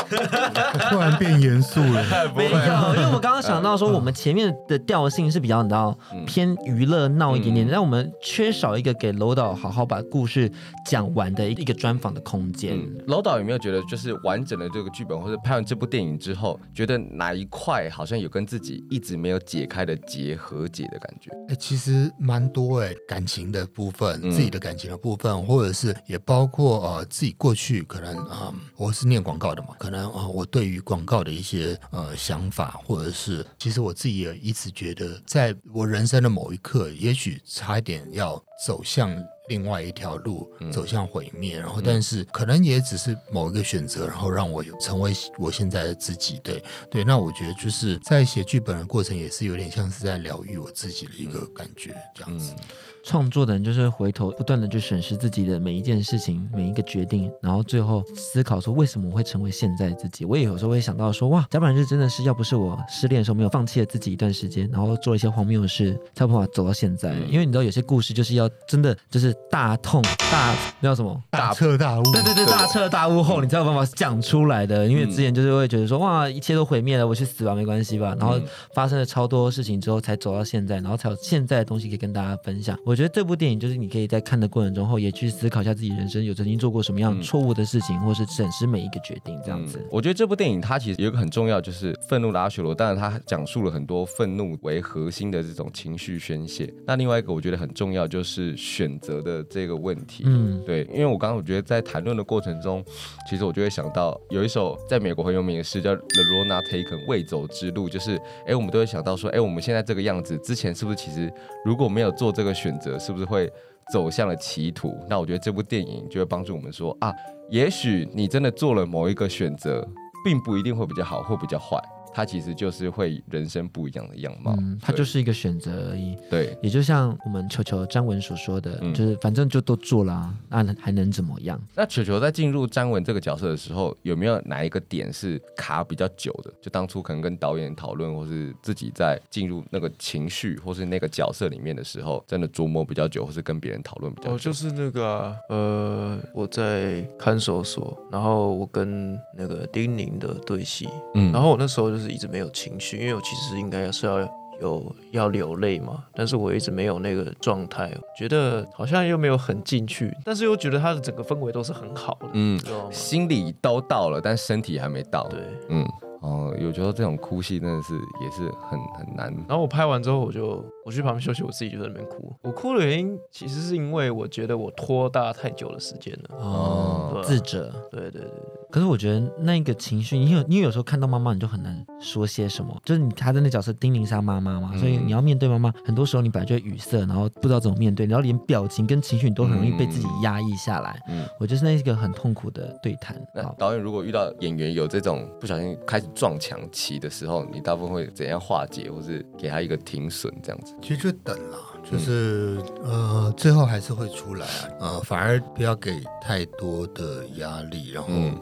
突然变严肃了，没有，因为我刚刚想到说，我们前面的调性是比较你知道偏娱乐闹一点点，但我们缺少一个给楼导好好把故事讲完的一个专访的空间。楼导有没有觉得，就是完整的这个剧本，或者拍完这部电影之后，觉得哪一块好像有跟自己一直没有解开的结和解的感觉？哎，其实蛮多哎，感情的部分，自己的感情的部分，或者是也包括呃自己过去可能啊，我是念广告的嘛，可能。啊，我对于广告的一些呃想法，或者是其实我自己也一直觉得，在我人生的某一刻，也许差一点要走向另外一条路，走向毁灭，然后但是可能也只是某一个选择，然后让我有成为我现在的自己。对对，那我觉得就是在写剧本的过程，也是有点像是在疗愈我自己的一个感觉，这样子。创作的人就是回头不断的去审视自己的每一件事情、每一个决定，然后最后思考说为什么我会成为现在自己。我也有时候会想到说，哇，甲板日志真的是要不是我失恋的时候没有放弃了自己一段时间，然后做一些荒谬的事，才有办法走到现在。因为你知道有些故事就是要真的就是大痛大那叫什么大彻大悟，对对对，大彻大悟后你才有办法讲出来的。因为之前就是会觉得说，哇，一切都毁灭了，我去死吧，没关系吧。然后发生了超多事情之后才走到现在，然后才有现在的东西可以跟大家分享。我。我觉得这部电影就是你可以在看的过程中后，也去思考一下自己人生有曾经做过什么样错误的事情，嗯、或是审视每一个决定这样子、嗯。我觉得这部电影它其实有一个很重要，就是愤怒的阿修罗。当然，它讲述了很多愤怒为核心的这种情绪宣泄。那另外一个我觉得很重要，就是选择的这个问题。嗯，对，因为我刚刚我觉得在谈论的过程中，其实我就会想到有一首在美国很有名的诗叫《The Road Not Taken》未走之路，就是哎，我们都会想到说，哎，我们现在这个样子，之前是不是其实如果没有做这个选择。是不是会走向了歧途？那我觉得这部电影就会帮助我们说啊，也许你真的做了某一个选择，并不一定会比较好，或比较坏。它其实就是会人生不一样的样貌，嗯，它就是一个选择而已。对，也就像我们球球张文所说的，嗯、就是反正就都做了，啊，那还能怎么样？那球球在进入张文这个角色的时候，有没有哪一个点是卡比较久的？就当初可能跟导演讨论，或是自己在进入那个情绪或是那个角色里面的时候，真的琢磨比较久，或是跟别人讨论比较久？哦，就是那个、啊、呃，我在看守所，然后我跟那个丁宁的对戏，嗯，然后我那时候就是。一直没有情绪，因为我其实应该是要有要流泪嘛，但是我一直没有那个状态，觉得好像又没有很进去，但是又觉得它的整个氛围都是很好的，嗯，心里都到了，但身体还没到，对，嗯，哦，有觉得这种哭戏真的是也是很很难。然后我拍完之后，我就我去旁边休息，我自己就在那边哭。我哭的原因其实是因为我觉得我拖大太久的时间了，哦，自责，对对对对。可是我觉得那个情绪，你有你有时候看到妈妈，你就很难说些什么。就是你他的那角色丁宁莎妈妈嘛，所以你要面对妈妈，很多时候你本来就会语塞，然后不知道怎么面对，然后连表情跟情绪你都很容易被自己压抑下来。嗯，我觉得是那一个很痛苦的对谈。那导演如果遇到演员有这种不小心开始撞墙期的时候，你大部分会怎样化解，或是给他一个停损这样子？其实就等了。就是呃，最后还是会出来啊，呃，反而不要给太多的压力，然后嗯，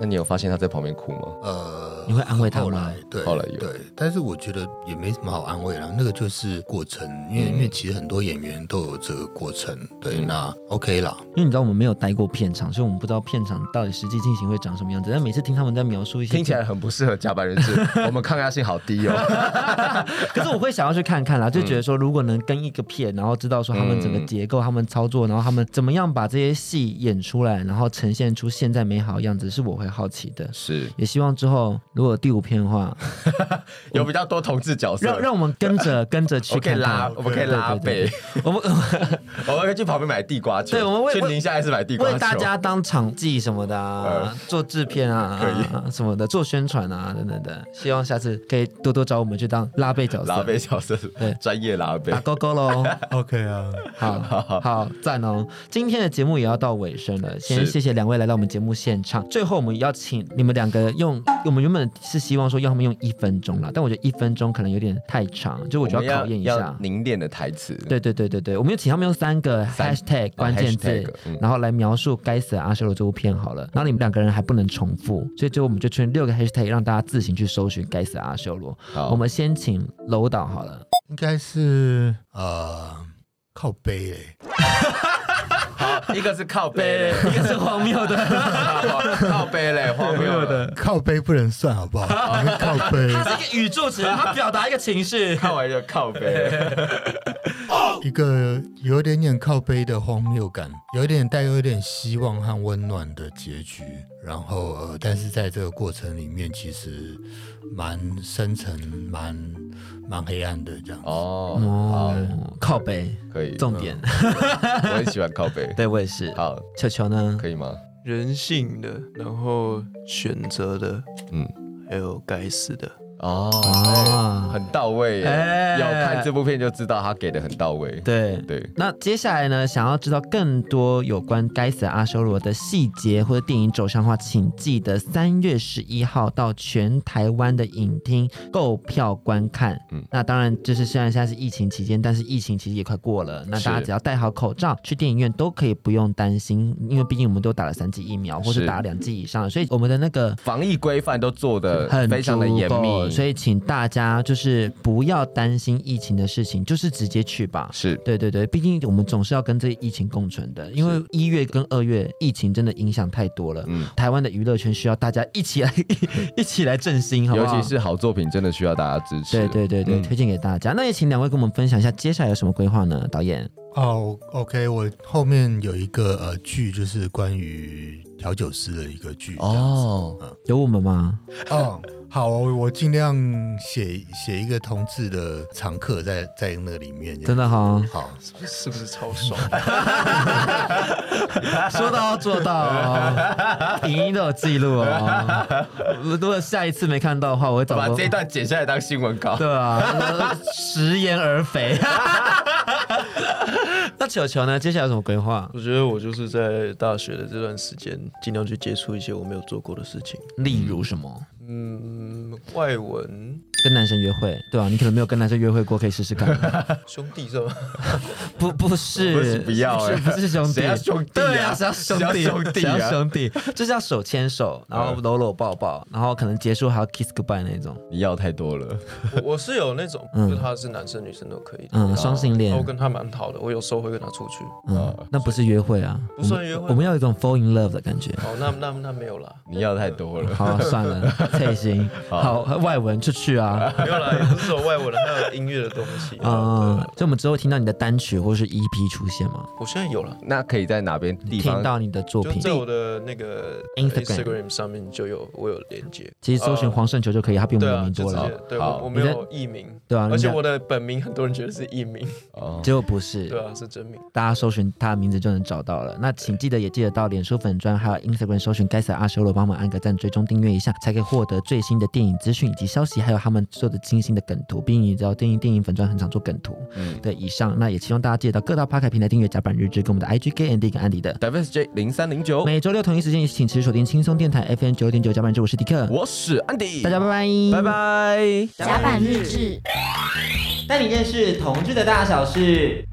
那你有发现他在旁边哭吗？呃，你会安慰他吗？对，后来有，对，但是我觉得也没什么好安慰了，那个就是过程，因为因为其实很多演员都有这个过程，对，那 OK 啦。因为你知道我们没有待过片场，所以我们不知道片场到底实际进行会长什么样子。但每次听他们在描述一些，听起来很不适合加班人士，我们抗压性好低哦。可是我会想要去看看啦，就觉得说如果能跟一个片，然后知道说他们整个结构、嗯、他们操作，然后他们怎么样把这些戏演出来，然后呈现出现在美好的样子，是我会好奇的。是，也希望之后如果第五片的话，有比较多同志角色，让让我们跟着 跟着去看看。我们可以拉背，我 们我们可以去旁边买地瓜球。对，我们为去宁夏还是买地瓜球，为大家当场记什么的啊，做制片啊，可以。什么的，做宣传啊等等的。希望下次可以多多找我们去当拉背角色，拉背角色，对，专业拉背，打勾勾喽。OK 啊，好好 好赞哦！今天的节目也要到尾声了，先谢谢两位来到我们节目现场。最后我们要请你们两个用，我们原本是希望说要他们用一分钟啦，但我觉得一分钟可能有点太长，就我觉得要考验一下凝练的台词。对对对对对，我们就请他们用三个 hashtag 关键字，然后来描述《该死的阿修罗》这部片好了。然后你们两个人还不能重复，所以最后我们就圈六个 hashtag 让大家自行去搜寻《该死的阿修罗》。好，我们先请楼导好了，应该是呃。靠背嘞，好，一个是靠背，一个是荒谬的，靠背嘞，荒谬的，靠背不能算好不好？靠背，它是一个语助词，它表达一个情绪，看完就靠背，一个有点点靠背的荒谬感，有一点带有一点希望和温暖的结局，然后呃，但是在这个过程里面，其实蛮深沉，蛮。蛮黑暗的这样哦，哦，靠背可以，重点，我很喜欢靠背，对我也是。好，球球呢？可以吗？人性的，然后选择的，嗯，还有该死的。哦，欸、很到位耶！欸、要看这部片就知道他给的很到位。对对。对那接下来呢？想要知道更多有关《该死的阿修罗》的细节或者电影走向的话，请记得三月十一号到全台湾的影厅购票观看。嗯，那当然就是虽然现在是疫情期间，但是疫情其实也快过了。那大家只要戴好口罩去电影院都可以不用担心，因为毕竟我们都打了三剂疫苗或是打了两剂以上，所以我们的那个防疫规范都做的很非常的严密。所以，请大家就是不要担心疫情的事情，就是直接去吧。是对对对，毕竟我们总是要跟这疫情共存的。因为一月跟二月疫情真的影响太多了。嗯，台湾的娱乐圈需要大家一起来 一起来振兴，好不好？尤其是好作品，真的需要大家支持。对对对对，推荐给大家。那也请两位跟我们分享一下接下来有什么规划呢？导演？哦，OK，我后面有一个呃剧，就是关于调酒师的一个剧。哦，有我们吗？哦。好，我尽量写写一个同志的常客在在那个里面，真的好，好，是不是超爽？说到做到，影音都有记录哦。如果下一次没看到的话，我会找把这一段剪下来当新闻稿。对啊，食言而肥。那球球呢？接下来有什么规划？我觉得我就是在大学的这段时间，尽量去接触一些我没有做过的事情，例如什么？嗯，外文。跟男生约会，对啊，你可能没有跟男生约会过，可以试试看。兄弟是吗？不，不是，不是，不要，不是兄弟，兄弟，对啊，是要兄弟，兄弟，兄弟，就是要手牵手，然后搂搂抱抱，然后可能结束还要 kiss goodbye 那种。你要太多了。我是有那种，就他是男生女生都可以，嗯，双性恋。我跟他蛮好的，我有时候会跟他出去。嗯，那不是约会啊，不算约会。我们要有一种 fall in love 的感觉。哦，那那那没有啦。你要太多了。好，算了，贴心。好，外文出去啊。啊。没有啦，也不是说外文的，还有音乐的东西啊。所以我们之后听到你的单曲或是 EP 出现吗？我现在有了，那可以在哪边地方？听到你的作品在，我的那个 Instagram 上面就有我有连接。其实搜寻黄圣球就可以，他比我们有名多了。对好我我没有艺名，对啊，而且我的本名很多人觉得是艺名，哦，结果不是，对啊，是真名。大家搜寻他的名字就能找到了。那请记得也记得到脸书粉专还有 Instagram 搜寻该死阿修罗，帮我们按个赞，追踪订阅一下，才可以获得最新的电影资讯以及消息，还有他们做的精心的梗图。毕竟你知道电影电影粉专很常做梗图。嗯对，以上那也希望大家记得到各大 Podcast 平台订阅甲板日志，跟我们的 IG Gay Andy 跟安迪的。，WSJ 零三零九，每周六同一时间，请持续锁定轻松电台 FM 九点九甲板日志，我是迪克，我是安迪，大家拜拜，拜拜。甲板日志。带你认识同志的大小事。